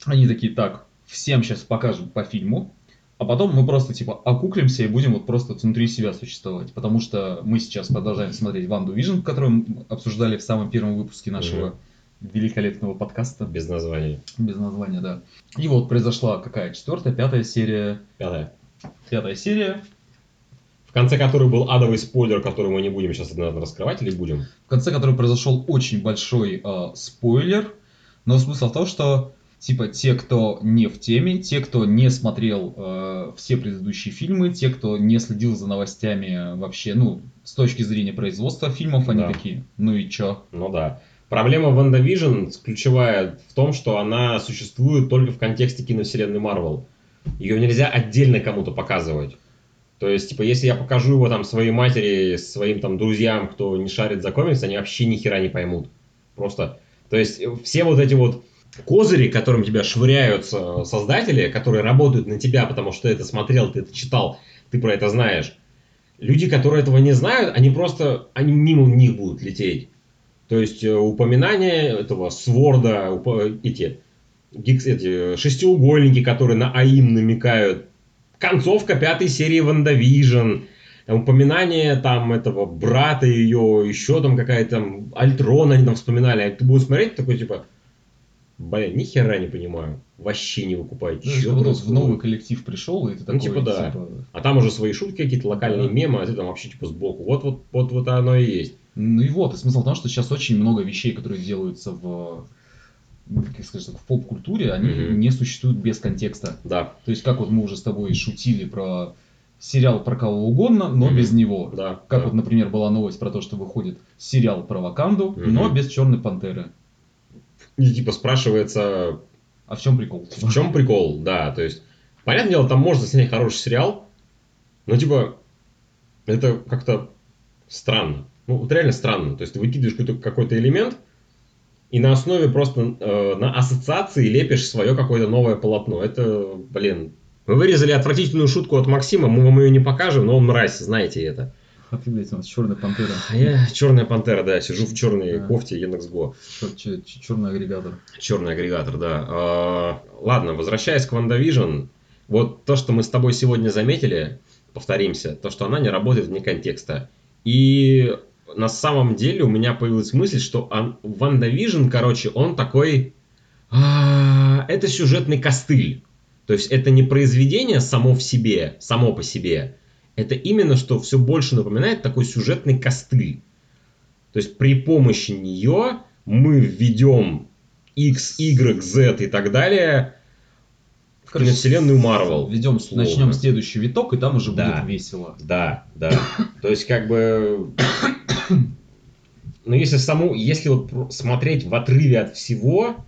они такие, так, всем сейчас покажем по фильму, а потом мы просто типа окуклимся и будем вот просто внутри себя существовать. Потому что мы сейчас продолжаем смотреть Ванду Вижн, которую мы обсуждали в самом первом выпуске нашего великолепного подкаста. Без названия. Без названия, да. И вот произошла какая? Четвертая, пятая серия. Пятая. Пятая серия. В конце которой был адовый спойлер, который мы не будем сейчас наверное, раскрывать или будем? в конце которой произошел очень большой э, спойлер. Но смысл в том, что типа те, кто не в теме, те, кто не смотрел э, все предыдущие фильмы, те, кто не следил за новостями вообще, ну, с точки зрения производства фильмов, они Да. такие, ну и чё? Ну да. Проблема WandaVision ключевая в том, что она существует только в контексте киновселенной Марвел. Ее нельзя отдельно кому-то показывать. То есть, типа, если я покажу его там своей матери, своим там друзьям, кто не шарит за комикс, они вообще ни хера не поймут. Просто. То есть, все вот эти вот козыри, которым тебя швыряют э, создатели, которые работают на тебя, потому что ты это смотрел, ты это читал, ты про это знаешь. Люди, которые этого не знают, они просто, они мимо них будут лететь. То есть э, упоминание этого SWORD а, уп- эти, hex, эти шестиугольники, которые на AIM намекают, концовка пятой серии WandaVision, упоминание там этого брата ее, еще там какая-то там Альтрон они там вспоминали, а ты будешь смотреть такой типа, блин, ни хера не понимаю, вообще не выкупай, Ну, чё вот в происходит?» новый коллектив пришел, и ты такой, типа, да. типа, А там уже свои шутки какие-то, локальные Да. мемы, а ты там вообще типа сбоку. Вот, вот, вот, вот оно и есть. Ну и вот, и смысл в том, что сейчас очень много вещей, которые делаются в, ну, как сказать, так, в поп-культуре, они Мгм. не существуют без контекста. Да, То есть, как вот мы уже с тобой шутили про сериал про кого угодно, но Мгм. без него. да. Как да. вот, например, была новость про то, что выходит сериал про Ваканду, Мгм. но без Черной Пантеры. И типа спрашивается, А в чем прикол? в чем прикол, да, то есть, понятное дело, там можно снять хороший сериал, но типа, это как-то странно. Ну, вот реально странно. То есть, ты выкидываешь какой-то, какой-то элемент, и на основе просто э, на ассоциации лепишь свое какое-то новое полотно. Это, блин, мы вырезали отвратительную шутку от Максима, мы вам ее не покажем, но он мразь, знаете это. А ты, блядь, у нас Черная Пантера. А я черная пантера, да, сижу в черной Да. кофте Яндекс.Го. Черный агрегатор. Черный агрегатор, да. А, ладно, возвращаясь к WandaVision, вот то, что мы с тобой сегодня заметили, повторимся, то, что она не работает вне контекста. И на самом деле у меня появилась мысль, что WandaVision, короче, он такой... а, это сюжетный костыль. То есть это не произведение само в себе, само по себе. Это именно что все больше напоминает такой сюжетный костыль. То есть при помощи нее мы введем X, Y, Z и так далее в киновселенную Марвел. Ведем, условно. начнем следующий виток, и там уже Да. будет весело. Да, да. То есть, как бы... *coughs* Ну, если саму... Если вот смотреть в отрыве от всего,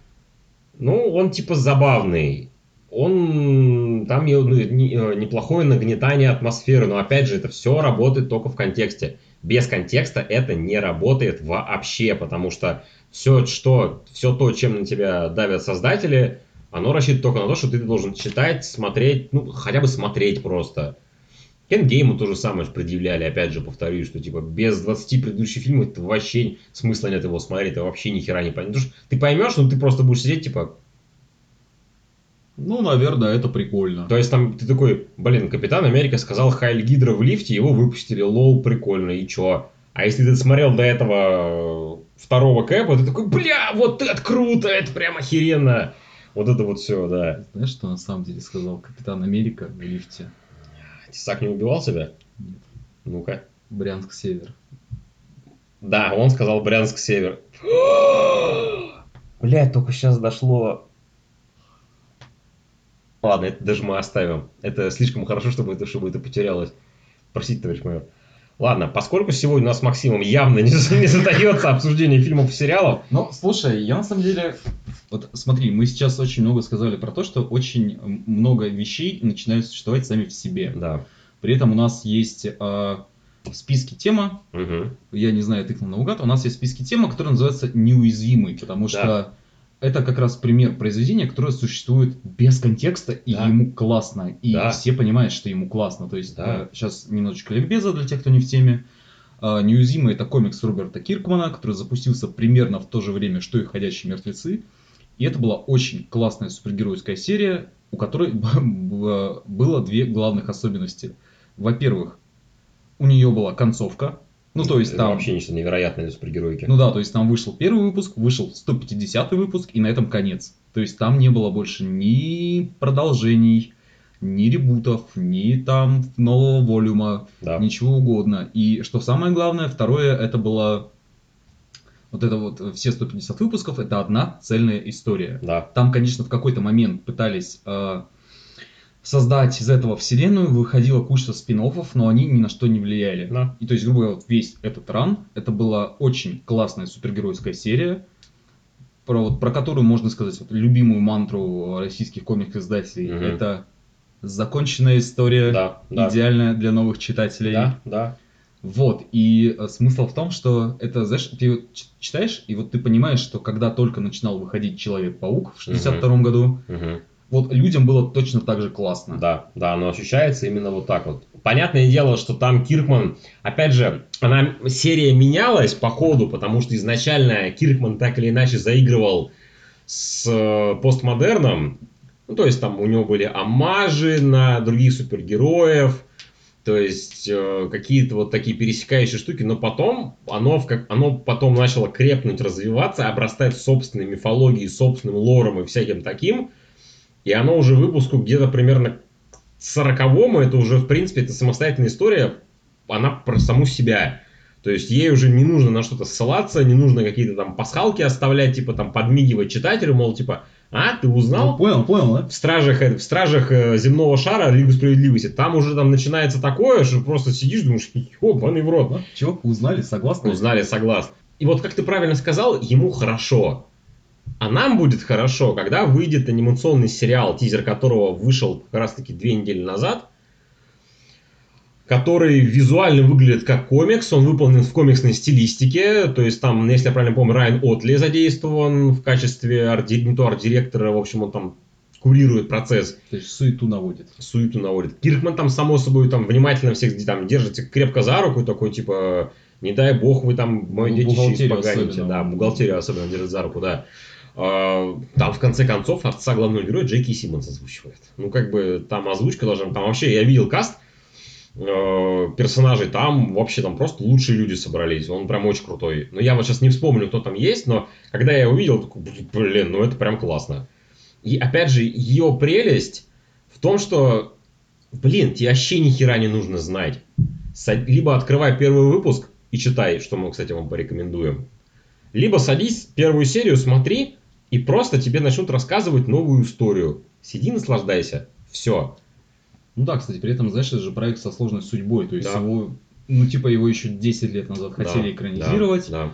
ну, он типа забавный. Он... Там ну, э, неплохое нагнетание атмосферы, но, опять же, это все работает только в контексте. Без контекста это не работает вообще, потому что все, что, все то, чем на тебя давят создатели, оно рассчитано только на то, что ты должен читать, смотреть, ну, хотя бы смотреть просто. Эндгейму то же самое предъявляли, опять же, повторюсь, что типа без 20 предыдущих фильмов это вообще смысла нет его смотреть, ты вообще ни хера не поймешь. Потому что ты поймешь, но ты просто будешь сидеть, типа, Ну, наверное, это прикольно. то есть там ты такой, блин, Капитан Америка сказал Хайль Гидра в лифте, его выпустили, лол, прикольно, и чё? А если ты смотрел до этого второго Кэпа, ты такой, бля, вот это круто, это прям охеренно. Вот это вот все, да. Знаешь, что на самом деле сказал Капитан Америка в лифте? Тесак не убивал себя? Нет. Ну-ка. Брянск-Север. Да, он сказал Брянск-Север. *gasps* Блядь, только сейчас дошло. Ладно, это даже мы оставим. Это слишком хорошо, чтобы это, чтобы это потерялось. Простите, товарищ майор. Ладно, поскольку сегодня у нас с Максимом явно не, не задается обсуждение фильмов и сериалов. Ну, слушай, я на самом деле... Вот смотри, мы сейчас очень много сказали про то, что очень много вещей начинают существовать сами в себе. Да. При этом у нас есть э, в списке тема, Угу. я не знаю, тыкнул наугад, у нас есть в списке тема, которая называется «Неуязвимый», потому что это как раз пример произведения, которое существует без контекста, и Да. ему классно, и Да. все понимают, что ему классно. То есть, Да. сейчас немножечко ликбеза для тех, кто не в теме. А, «Неуязвимый» — это комикс Роберта Киркмана, который запустился примерно в то же время, что и «Ходячие мертвецы». И это была очень классная супергеройская серия, у которой *laughs* было две главных особенности. Во-первых, у нее была концовка, ну то есть Это там... вообще нечто невероятное для супергеройки. Ну да, то есть там вышел первый выпуск, вышел 150 выпуск, и на этом конец. То есть там не было больше ни продолжений, ни ребутов, ни там нового волюма, да. ничего угодно. И что самое главное, второе, это было вот это вот э, все 150 выпусков, это одна цельная история. Да. Там, конечно, в какой-то момент пытались э, создать из этого вселенную, выходила куча спин но они ни на что не влияли. Да. И то есть, грубо говоря, вот весь этот ран, это была очень классная супергеройская серия, про, вот, про которую можно сказать вот, любимую мантру российских комик-издателей. Мгм. Это законченная история, Да. Да. идеальная для новых читателей. Да. Да. Вот, и э, смысл в том, что это, знаешь, ты читаешь, и вот ты понимаешь, что когда только начинал выходить Человек-паук в 62 году, Мгм. Вот людям было точно так же классно. Да, да, оно ощущается именно вот так вот. Понятное дело, что там Киркман, опять же, она серия менялась по ходу, потому что изначально Киркман так или иначе заигрывал с э, постмодерном. Ну, то есть там у него были амажи на других супергероев, то есть э, какие-то вот такие пересекающие штуки, но потом оно, в как, оно потом начало крепнуть, развиваться, обрастать собственной мифологией, собственным лором и всяким таким. И оно уже выпуску где-то примерно к сороковому, это уже, в принципе, это самостоятельная история, она про саму себя. То есть ей уже не нужно на что-то ссылаться, не нужно какие-то там пасхалки оставлять, типа там подмигивать читателю, мол, типа, а, ты Ну, узнал? понял, понял, да? в стражах, э, в стражах э, земного шара Лигу справедливости. Там уже там начинается такое, что просто сидишь, думаешь, ебаный в рот. Да? Чего, узнали, согласны? Узнали, согласен. И вот, как ты правильно сказал, ему хорошо. А нам будет хорошо, когда выйдет анимационный сериал, тизер которого вышел как раз таки две недели назад, который визуально выглядит как комикс, он выполнен в комиксной стилистике, то есть там, если я правильно помню, Райан Отли задействован в качестве арт не то арт-директора, в общем, он там курирует процесс То есть суету наводит. суету наводит. Киркман там, само собой, там внимательно всех там держите крепко за руку, такой, типа, не дай бог вы там мое Ну, детище испоганите. Да, бухгалтерию особенно держит за руку, да. А, Там, в конце концов, отца главного героя Джеки Симмонс озвучивает. Ну, как бы, там озвучка должна... Там вообще, я видел каст э, персонажей, там вообще там просто лучшие люди собрались. Он прям очень крутой. Но я вот сейчас не вспомню, кто там есть, но когда я увидел, такой, блин, ну это прям классно. И опять же, ее прелесть в том, что, блин, тебе вообще ни хера не нужно знать. Либо открывай первый выпуск и читай, что мы, кстати, вам порекомендуем. Либо садись, первую серию смотри, и просто тебе начнут рассказывать новую историю. Сиди, наслаждайся. Все. Ну да, кстати, при этом, знаешь, это же проект со сложной судьбой. То есть Да. его, ну типа его еще 10 лет назад хотели экранизировать. Да,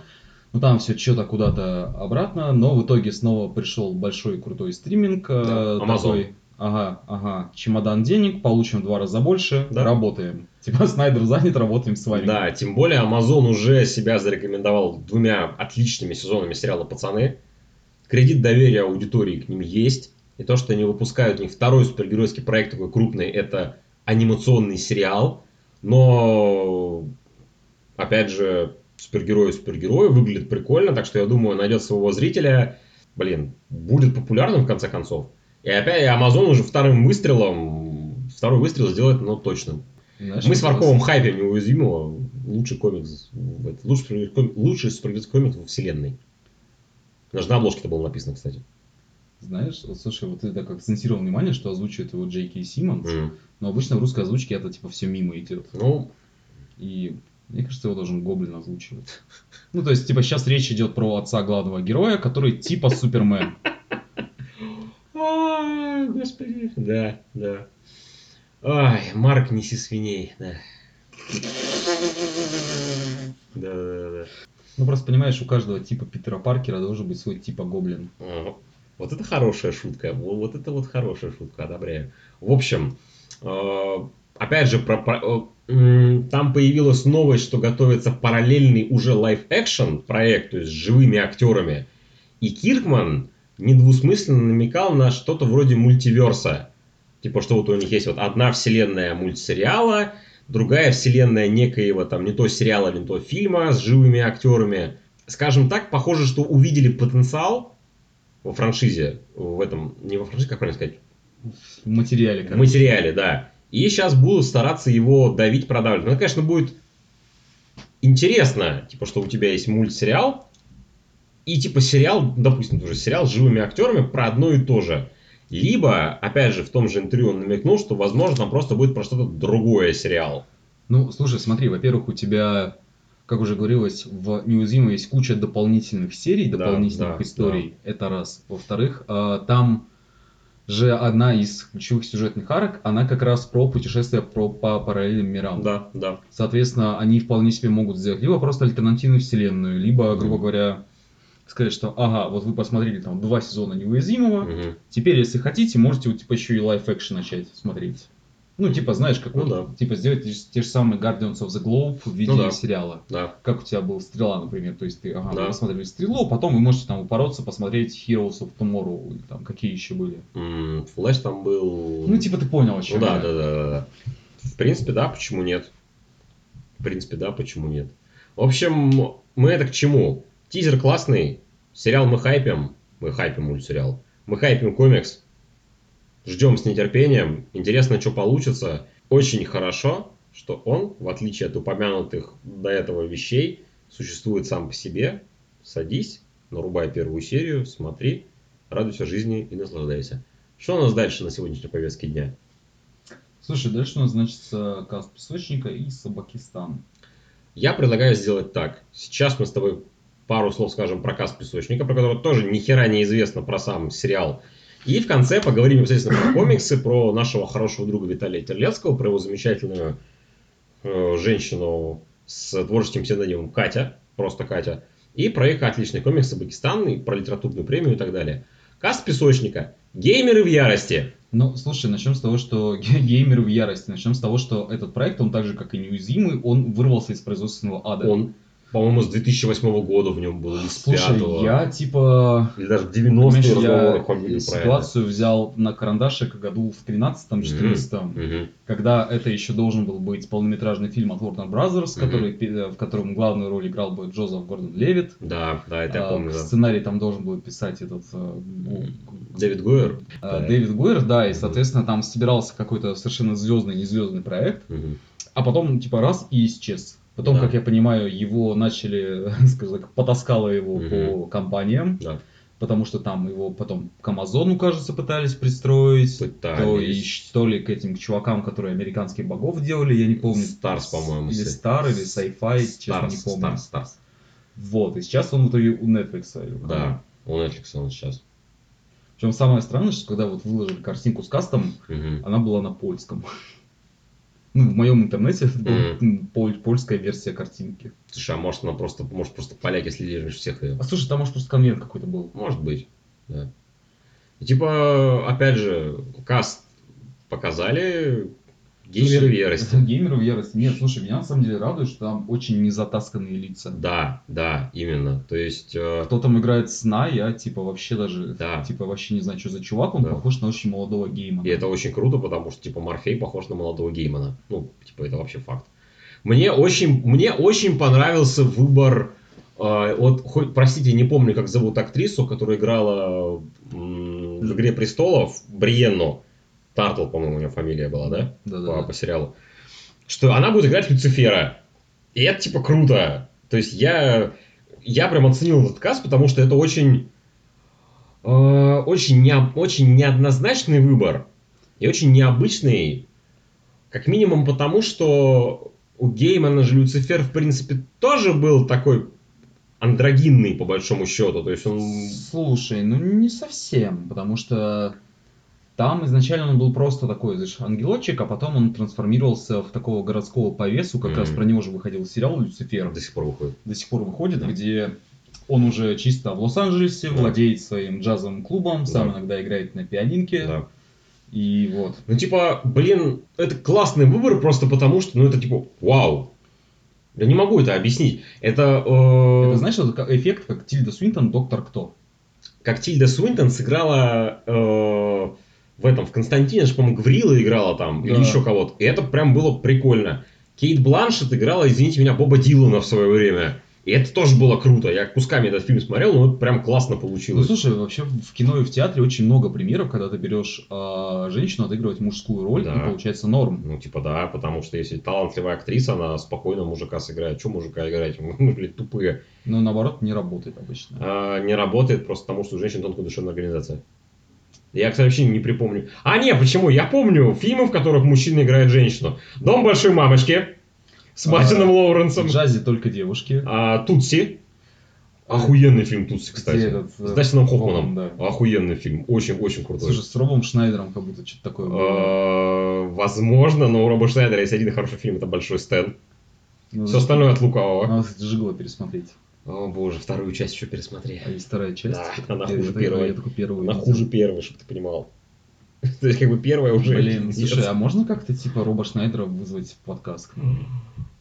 Ну там все что-то куда-то обратно, но в итоге снова пришел большой крутой стриминг. э, Да, Amazon. такой, ага, ага, чемодан денег, получим в два раза больше, Да. работаем. *laughs* Типа Снайдер занят, работаем с вами. Да, тем более Amazon уже себя зарекомендовал двумя отличными сезонами сериала «Пацаны». Кредит доверия аудитории к ним есть. И то, что они выпускают у них второй супергеройский проект такой крупный, это анимационный сериал. Но, опять же, супергерои супергерои выглядит прикольно, так что я думаю, найдет своего зрителя. Блин, будет популярным в конце концов. И опять Amazon уже вторым выстрелом, второй выстрел сделает, ну, точным. Знаешь, Мы с? Варковым хайпим неуязвимого. Лучший комикс. Лучший, лучший супергеройский комикс во вселенной. Даже на обложке это было написано, кстати. Знаешь, вот слушай, вот ты так акцентировал внимание, что озвучивает его Джей Кей Симмонс, М. но обычно в русской озвучке это типа все мимо идет. Ну, И мне кажется, его должен Гоблин озвучивать. Ну, то есть, типа, сейчас речь идет про отца главного героя, который типа Супермен. Господи. Да, да. Ай, Марк, неси свиней, да. Да, да, да. Ну, просто понимаешь, у каждого типа Питера Паркера должен быть свой типа Гоблин. А, Вот это хорошая шутка. Во- Вот это вот хорошая шутка, одобряю. В общем, э, опять же, про, про- э, там появилась новость, что готовится параллельный уже live-action проект, то есть с живыми актерами. И Киркман недвусмысленно намекал на что-то вроде мультиверса. Типа, что вот у них есть вот одна вселенная мультсериала, другая вселенная некоего там не то сериала, не то фильма с живыми актерами. Скажем так, похоже, что увидели потенциал во франшизе, в этом, не во франшизе, как правильно сказать, В материале, в короче. материале, да. И сейчас будут стараться его давить, продавливать. Ну, конечно, будет интересно, типа, что у тебя есть мультсериал, и типа сериал, допустим, тоже сериал с живыми актерами про одно и то же. Либо, опять же, в том же интервью он намекнул, что, возможно, там просто будет про что-то другое сериал. Ну, слушай, смотри, во-первых, у тебя, как уже говорилось, в Неуязвимой есть куча дополнительных серий, Да, дополнительных да, историй. Это раз. Во-вторых, а, там же одна из ключевых сюжетных арок, она как раз про путешествие про, по параллельным мирам. Да, да. Соответственно, они вполне себе могут сделать либо просто альтернативную вселенную, либо, грубо говоря, сказать, что ага, вот вы посмотрели там два сезона неуязвимого, Мгм. теперь, если хотите, можете вот, типа еще и live-action начать смотреть. Ну, типа, знаешь, как Ну вот, да. типа, сделать те, же- те же самые Guardians of the Globe в виде Ну да. сериала. Да. Как у тебя был Стрела, например. То есть ты, ага, Да. вы посмотрели Стрелу, потом вы можете там упороться, посмотреть Heroes of Tomorrow, или там какие еще были. Флэш там был... Ну, типа, ты понял, о чем Ну да, я. да, да, да, да. В принципе, да, почему нет? В принципе, да, почему нет? В общем, мы это к чему? Тизер классный, сериал мы хайпим, мы хайпим мультсериал, мы хайпим комикс, ждем с нетерпением, интересно, что получится. Очень хорошо, что он, в отличие от упомянутых до этого вещей, существует сам по себе. Садись, нарубай первую серию, смотри, радуйся жизни и наслаждайся. Что у нас дальше на сегодняшней повестке дня? Слушай, дальше у нас значится каст песочника и Собакистан. Я предлагаю сделать так. Сейчас мы с тобой пару слов скажем про каст песочника, про которого тоже ни хера не известно про сам сериал. И в конце поговорим непосредственно про комиксы, про нашего хорошего друга Виталия Терлецкого, про его замечательную э, женщину с творческим псевдонимом Катя, просто Катя, и про их отличный комикс «Собакистан», и про литературную премию и так далее. Каст песочника. Геймеры в ярости. Ну, слушай, начнем с того, что ге- *laughs* геймеры в ярости. Начнем с того, что этот проект, он так же, как и неуязвимый, он вырвался из производственного ада. Он, по-моему, с 2008 года в нем был, с Слушай, 5 я типа Или даже в Понимаешь, 90-е я про ситуацию взял на карандашик году в 13-14, это. Мгм. когда это еще должен был быть полнометражный фильм от Warner Brothers, который, пе- в котором главную роль играл бы Джозеф Гордон Левит. Да, да, это я А, помню. да. Сценарий там должен был писать этот э, Дэвид Гойер. э, Да. Дэвид Гуэр, да, и, соответственно, там собирался какой-то совершенно звездный, не звездный проект, Мгм. а потом, типа, раз и исчез. Потом, Да. как я понимаю, его начали, скажем *laughs* так, потаскало его Мгм. по компаниям, Да. потому что там его потом к Амазону, кажется, пытались пристроить. То, и, Пытались. то ли к этим чувакам, которые американских богов делали, я не помню. Starz, по-моему. Или с- Starz, или Syfy, честно, не помню. Starz, Starz. Вот, и сейчас он в итоге у Netflix. Да, у Netflix он сейчас. Причем самое странное, что когда вот выложили картинку с кастом, Мгм. она была на польском. Ну, в моем интернете это была м, поль- польская версия картинки. Слушай, а может она просто, может просто поляки следили всех ее? А слушай, там может просто конвент какой-то был. Может быть, да. И типа, опять же, каст показали, геймеры в ярости. Геймеры в ярости. Нет, слушай, меня на самом деле радует, что там очень незатасканные лица. Да, да, именно. То есть, э, Кто там играет сна, я типа вообще даже, Да. типа вообще не знаю, что за чувак, он Да. похож на очень молодого геймана. И это очень круто, потому что, типа, Морфей похож на молодого геймана. Ну, типа, это вообще факт. Мне очень, мне очень понравился выбор... э, вот, хоть, простите, не помню, как зовут актрису, которая играла в «Игре престолов» Бриенну. Тартл, по-моему, у нее фамилия была, да? Да, да, по, по сериалу. что она будет играть Люцифера. И это типа круто. То есть я, я прям оценил этот каст, потому что это очень, э, очень, не, очень неоднозначный выбор. И очень необычный. Как минимум потому, что у Геймана же Люцифер, в принципе, тоже был такой андрогинный, по большому счету. То есть он... Слушай, ну не совсем, потому что там изначально он был просто такой, знаешь, ангелочек, а потом он трансформировался в такого городского повесу, как Мгм. раз про него же выходил сериал «Люцифер». До сих пор выходит. До сих пор выходит, Да. где он уже чисто в Лос-Анджелесе, Да. владеет своим джазовым клубом, сам Да. иногда играет на пианинке. Да. И вот. Ну, типа, блин, это классный выбор просто потому, что, ну, это типа, вау. Я не могу это объяснить. Это, э, Это знаешь, это эффект, как Тильда Свинтон, Доктор Кто. как Тильда Суинтон сыграла э, в этом, в Константине, же, по-моему, Гврила играла там, или Да. еще кого-то. И это прям было прикольно. Кейт Бланшет играла, извините меня, Боба Дилана в свое время. И это тоже было круто. Я кусками этот фильм смотрел, но это прям классно Ну, получилось. слушай, вообще в кино и в театре очень много примеров, когда ты берешь а, женщину отыгрывать мужскую роль, Да. и получается норм. Ну, типа, да, потому что если талантливая актриса, она спокойно мужика сыграет. Че мужика играть? *laughs* Мы, блин, тупые. Но наоборот не работает обычно. А, не работает просто потому, что у женщин тонкая душевная организация. Я, кстати, вообще не припомню. А, не, почему? Я помню фильмы, в которых мужчина играет женщину. «Дом большой мамочки» с А, Мартином В Лоуренсом. джазе только девушки. А, «Тутси». Охуенный фильм «Тутси», кстати. Этот, э, С Дастином Хоффманом. да. Охуенный фильм. Очень-очень крутой. Слушай, с Робом Шнайдером как будто что-то такое было. А, Возможно, но у Роба Шнайдера есть один хороший фильм, это «Большой Стэн». Ну, Все остальное от лукавого. Надо, кстати, Жигло пересмотреть. О боже, вторую часть еще пересмотри. А есть вторая часть. Да, она Я- хуже я- первой. Я только первую Она хуже первой, чтобы ты понимал. *laughs* То есть, как бы первая уже... Блин, слушай, а можно как-то типа Роба Шнайдера вызвать в подкаст?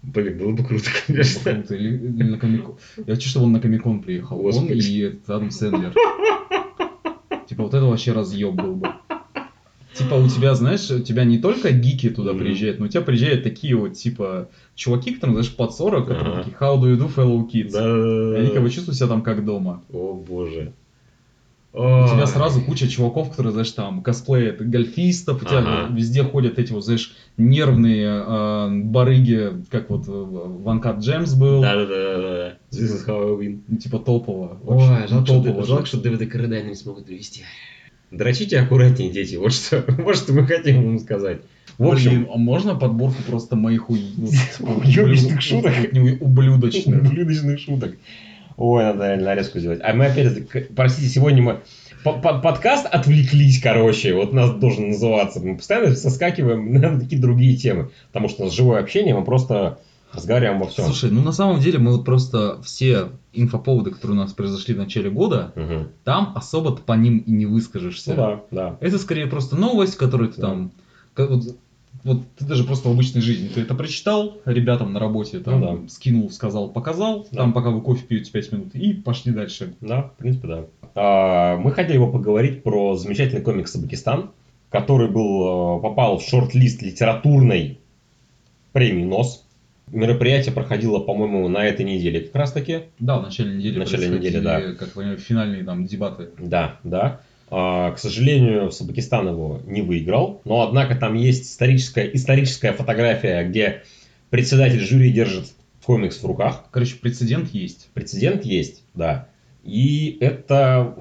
Блин, было бы круто, Было бы конечно. круто. Или, или на комик... Я хочу, чтобы он на Комикон приехал. Он Господи. и этот Адам Сэндлер. Типа вот это вообще разъеб был бы. Типа у тебя, знаешь, у тебя не только гики туда приезжают, но у тебя приезжают такие вот, типа, чуваки, которым, знаешь, под 40, которые Ага. такие, how do you do, fellow kids? Да. И они как бы чувствуют себя там как дома. О боже. У тебя сразу куча чуваков, которые, знаешь, там косплеят гольфистов, у тебя Ага. везде ходят эти вот, знаешь, нервные э, барыги, как вот Ванкат Джемс был, Да-да-да. This is how I win. ну, типа топово. Ой, жалко, ну, что, топово, жалко, что Дэвида Карадайна не смогут довести. Дрочите аккуратнее, дети. Вот что, *laughs* вот что мы хотим вам сказать. В общем, Блин, а можно подборку просто моих у- *laughs* Уёбищных ублю- шуток. *laughs* ублюдочных? ублюдочных шуток. Ой, надо реально нарезку сделать. А мы опять, простите, сегодня мы по- по- подкаст отвлеклись, короче, вот нас должен называться. Мы постоянно соскакиваем на такие другие темы, потому что у нас живое общение, мы просто разговариваем во всем. Слушай, ну на самом деле мы вот просто все инфоповоды, которые у нас произошли в начале года, Мгм. там особо по ним и не выскажешься. Ну да, да. Это скорее просто новость, которую ты Да. там... как вот, вот ты даже просто в обычной жизни, ты это прочитал, ребятам на работе там Ну да. скинул, сказал, показал, Да. там пока вы кофе пьете 5 минут, и пошли дальше. Да, в принципе, да. А, мы хотели бы поговорить про замечательный комикс «Сабакистан», который был, э, попал в шорт-лист литературной премии НОС. Мероприятие проходило, по-моему, на этой неделе как раз-таки. Да, в начале недели В начале недели, да. как понимаю, финальные там дебаты. Да, да. А, к сожалению, Сабакистан его не выиграл, но однако там есть историческая, историческая фотография, где председатель жюри держит комикс в руках. Короче, прецедент есть. Прецедент есть, да. И это,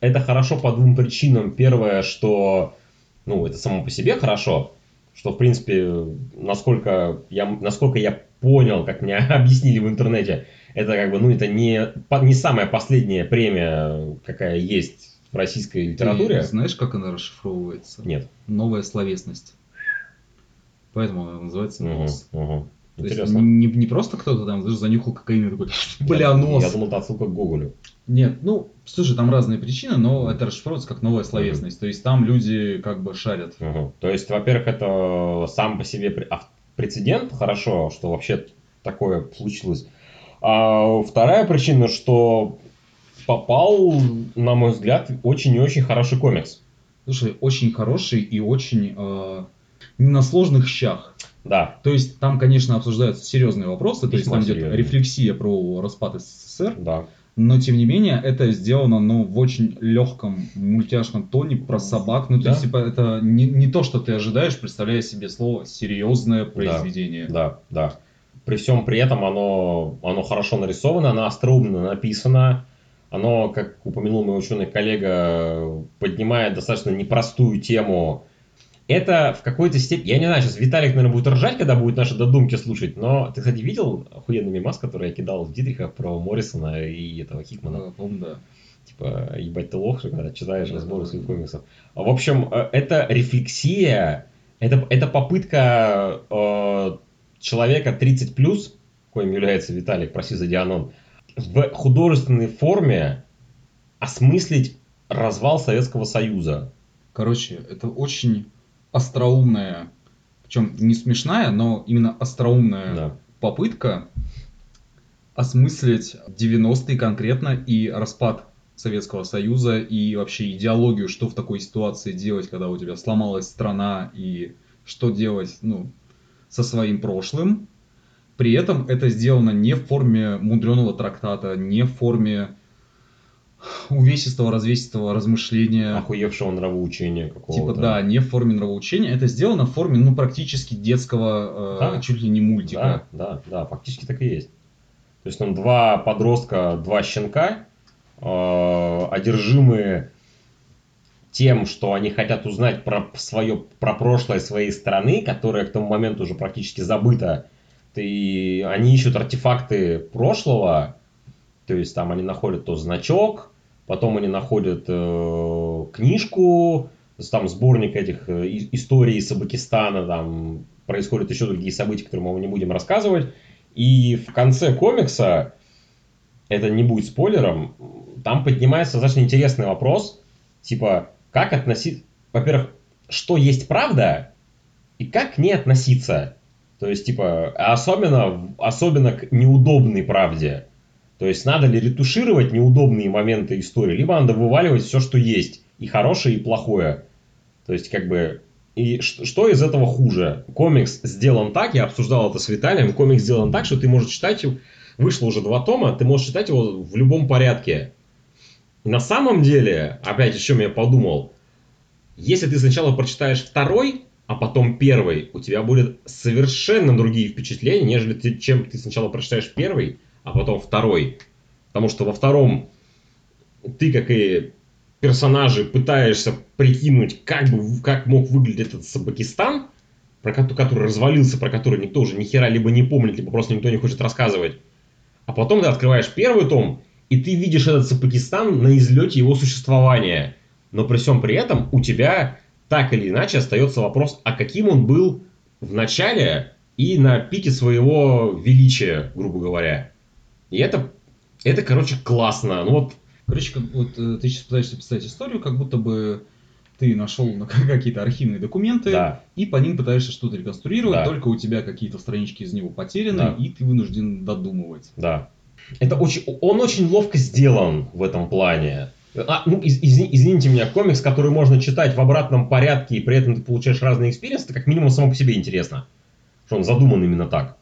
это хорошо по двум причинам. Первое, что ну, это само по себе хорошо, что, в принципе, насколько я, насколько я понял, как мне *laughs* объяснили в интернете, это как бы, ну, это не, не самая последняя премия, какая есть в российской литературе. Ты знаешь, как она расшифровывается? Нет. Новая словесность. Поэтому она называется нос. мгм. То есть Интересно. не, не просто кто-то там знаешь, занюхал кокаин и такой, бля, Я- нос. Я думал, это отсылка к Гоголю. Нет, ну, слушай, там разные причины, но это расшифровывается как новая словесность. То есть там люди как бы шарят. Мгм. То есть, во-первых, это сам по себе а, прецедент, хорошо, что вообще такое случилось. А вторая причина, что попал, на мой взгляд, очень и очень хороший комикс. Слушай, очень хороший и очень э, не на сложных щах. Да, То есть там, конечно, обсуждаются серьезные вопросы, то есть Весьма там идет серьезные. рефлексия про распад СССР, да. Но, тем не менее, это сделано, ну, в очень легком мультяшном тоне про собак. Ну, то Да. есть, типа, это не, не то, что ты ожидаешь, представляя себе слово серьезное произведение. Да, да. При всем при этом оно, оно хорошо нарисовано, оно остроумно написано, оно, как упомянул мой ученый коллега, поднимает достаточно непростую тему. Это в какой-то степени, я не знаю, сейчас Виталик, наверное, будет ржать, когда будет наши додумки слушать, но ты, кстати, видел охуенный мемас, который я кидал в Дитриха про Моррисона и этого Хикмана? Э, по-моему, да. Типа, ебать, ты лох, когда читаешь Да, разборы да, своих да. комиксов. В общем, э, это рефлексия, это, это попытка э, человека 30 плюс, коим является Виталик, прости за Дианон, в художественной форме осмыслить развал Советского Союза. Короче, это очень остроумная, причем не смешная, но именно остроумная Да. попытка осмыслить 90-е конкретно и распад Советского Союза и вообще идеологию, что в такой ситуации делать, когда у тебя сломалась страна и что делать ну, со своим прошлым. При этом это сделано не в форме мудреного трактата, не в форме увесистого, развесистого размышления. Охуевшего нравоучения какого-то. Типа, да, не в форме нравоучения, это сделано в форме, ну, практически детского, э, Да. чуть ли не мультика. Да, да, да, фактически так и есть. То есть там два подростка, два щенка, э, одержимые тем, что они хотят узнать про свое, про прошлое своей страны, которое к тому моменту уже практически забыто. И они ищут артефакты прошлого, то есть там они находят то значок, потом они находят э, книжку, там сборник этих э, историй из Абакистана, там происходят еще другие события, которые мы не будем рассказывать. И в конце комикса, это не будет спойлером, там поднимается достаточно интересный вопрос, типа, как относиться, во-первых, что есть правда, и как к ней относиться. То есть, типа, особенно, особенно к неудобной правде. То есть, надо ли ретушировать неудобные моменты истории, либо надо вываливать все, что есть, и хорошее, и плохое. То есть, как бы, и что из этого хуже? Комикс сделан так, я обсуждал это с Виталием, комикс сделан так, что ты можешь читать, вышло уже два тома, ты можешь читать его в любом порядке. И на самом деле, опять о чем я подумал, если ты сначала прочитаешь второй, а потом первый, у тебя будет совершенно другие впечатления, нежели ты, чем ты сначала прочитаешь первый, а потом второй. Потому что во втором ты, как и персонажи, пытаешься прикинуть, как, бы, как мог выглядеть этот Сабакистан, про ко- который развалился, про который никто уже ни хера либо не помнит, либо просто никто не хочет рассказывать. А потом ты открываешь первый том, и ты видишь этот Сапакистан на излете его существования. Но при всем при этом у тебя так или иначе остается вопрос, а каким он был в начале и на пике своего величия, грубо говоря. И это, это короче, классно. Ну вот, Короче, как вот э, ты сейчас пытаешься писать историю, как будто бы ты нашел на- *laughs* какие-то архивные документы да, и по ним пытаешься что-то реконструировать, Да. только у тебя какие-то странички из него потеряны, Да. и ты вынужден додумывать. да. Это очень, он очень ловко сделан в этом плане. А, ну, из- изни- извините меня, комикс, который можно читать в обратном порядке, и при этом ты получаешь разные experience ы, это как минимум само по себе интересно. Что он задуман именно так.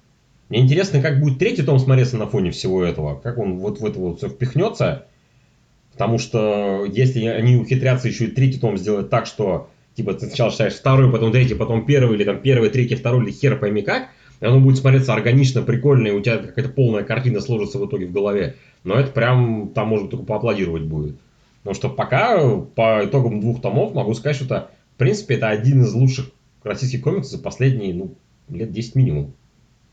Мне интересно, как будет третий том смотреться на фоне всего этого. Как он вот в это вот все впихнется. Потому что если они ухитрятся еще и третий том сделать так, что типа ты сначала читаешь второй, потом третий, потом первый, или там первый, третий, второй, или хер пойми как, и оно будет смотреться органично, прикольно, и у тебя какая-то полная картина сложится в итоге в голове. Но это прям, там можно только поаплодировать будет. Потому что пока, по итогам двух томов, могу сказать, что это, в принципе, это один из лучших российских комиксов за последние, ну, лет 10 минимум.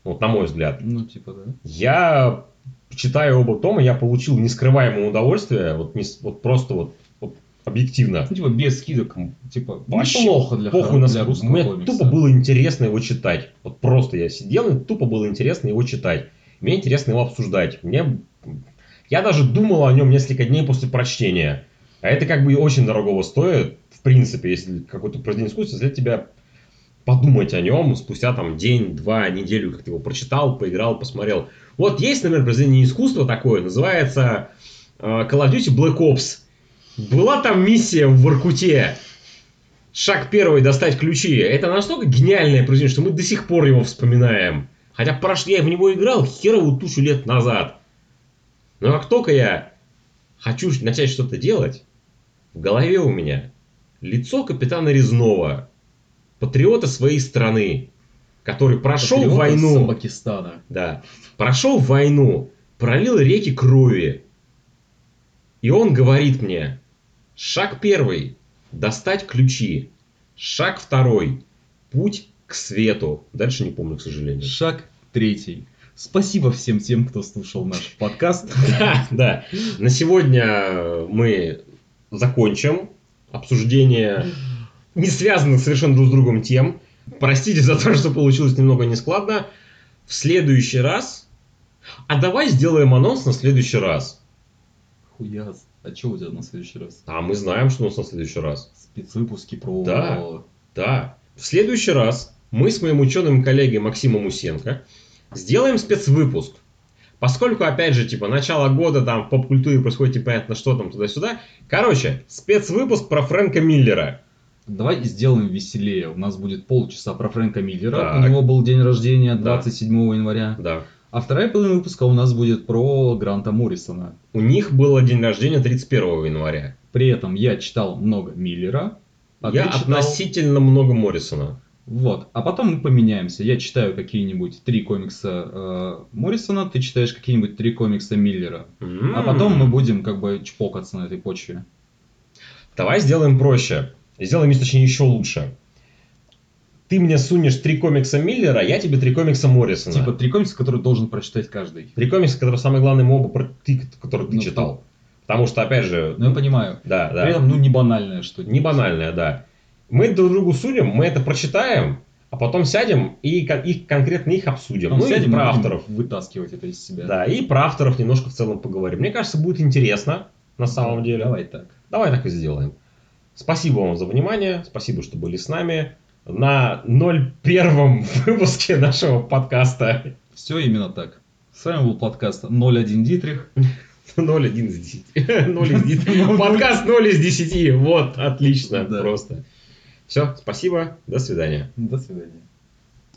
Вот на мой взгляд. Ну, типа, да. Я, читая оба тома, я получил нескрываемое удовольствие, вот, не вот просто вот, вот объективно. Ну, типа, без скидок. Типа, Вообще неплохо для, Похуй для на русского Мне комикса. тупо было интересно его читать. Вот просто я сидел, и тупо было интересно его читать. Мне интересно его обсуждать. Мне... Я даже думал о нем несколько дней после прочтения. А это как бы очень дорогого стоит, в принципе, если какой-то произведение искусства, если тебя подумать о нем спустя там день, два, неделю, как ты его прочитал, поиграл, посмотрел. Вот есть, например, произведение искусства такое, называется э, Call of Duty Black Ops. Была там миссия в Воркуте. Шаг первый достать ключи. Это настолько гениальное произведение, что мы до сих пор его вспоминаем. Хотя прош... я в него играл херовую тучу лет назад. Но как только я хочу начать что-то делать, в голове у меня лицо капитана Резнова, патриота своей страны, который прошел Патриота войну, Самбакистана. да, прошел войну, пролил реки крови. И он говорит мне, шаг первый, достать ключи. Шаг второй, путь к свету. Дальше не помню, к сожалению. Шаг третий. Спасибо всем тем, кто слушал наш подкаст. *laughs* Да, да. На сегодня мы закончим обсуждение не связанных совершенно друг с другом тем. Простите за то, что получилось немного нескладно. В следующий раз... А давай сделаем анонс на следующий раз. Хуяз. А что у тебя на следующий раз? А мы знаем, что у нас на следующий раз. Спецвыпуски про... Да. Да. В следующий раз мы с моим ученым коллегой Максимом Усенко сделаем спецвыпуск. Поскольку, опять же, типа, начало года, там, в поп-культуре происходит непонятно что там, туда-сюда. Короче, спецвыпуск про Фрэнка Миллера. Давай сделаем веселее. У нас будет полчаса про Фрэнка Миллера. Так. У него был день рождения Да. 27 января. Да. А вторая половина выпуска у нас будет про Гранта Моррисона. У них было день рождения 31 января. При этом я читал много Миллера. а Я читал- относительно много Моррисона. Вот. А потом мы поменяемся. Я читаю какие-нибудь три комикса э, Моррисона, ты читаешь какие-нибудь три комикса Миллера. А М. потом мы будем как бы чпокаться на этой почве. Давай сделаем проще. Сделаем, точнее, еще лучше. Ты мне сунешь три комикса Миллера, я тебе три комикса Моррисона. Типа три комикса, которые должен прочитать каждый. Три комикса, которые самые главные мы оба про ты, которые ты Ну, читал. Потому что, опять же, Ну, я понимаю. да, да. При этом, ну, не банальное что-нибудь. Не банальное, да. Мы друг другу сунем, мы это прочитаем, а потом сядем и их, конкретно их обсудим. Потом ну сядем и про авторов. Вытаскивать это из себя. Да, и про авторов немножко в целом поговорим. Мне кажется, будет интересно на самом деле. Давай так. Давай так и сделаем. Спасибо вам за внимание, спасибо, что были с нами на 01 *laughs* выпуске нашего подкаста Все именно так. С вами был подкаст 01 Дитрих. *laughs* 0 из 10. 0 *laughs* из 10. Подкаст 0 из 10. Вот, отлично, Да. просто. Все, спасибо, до свидания. До свидания.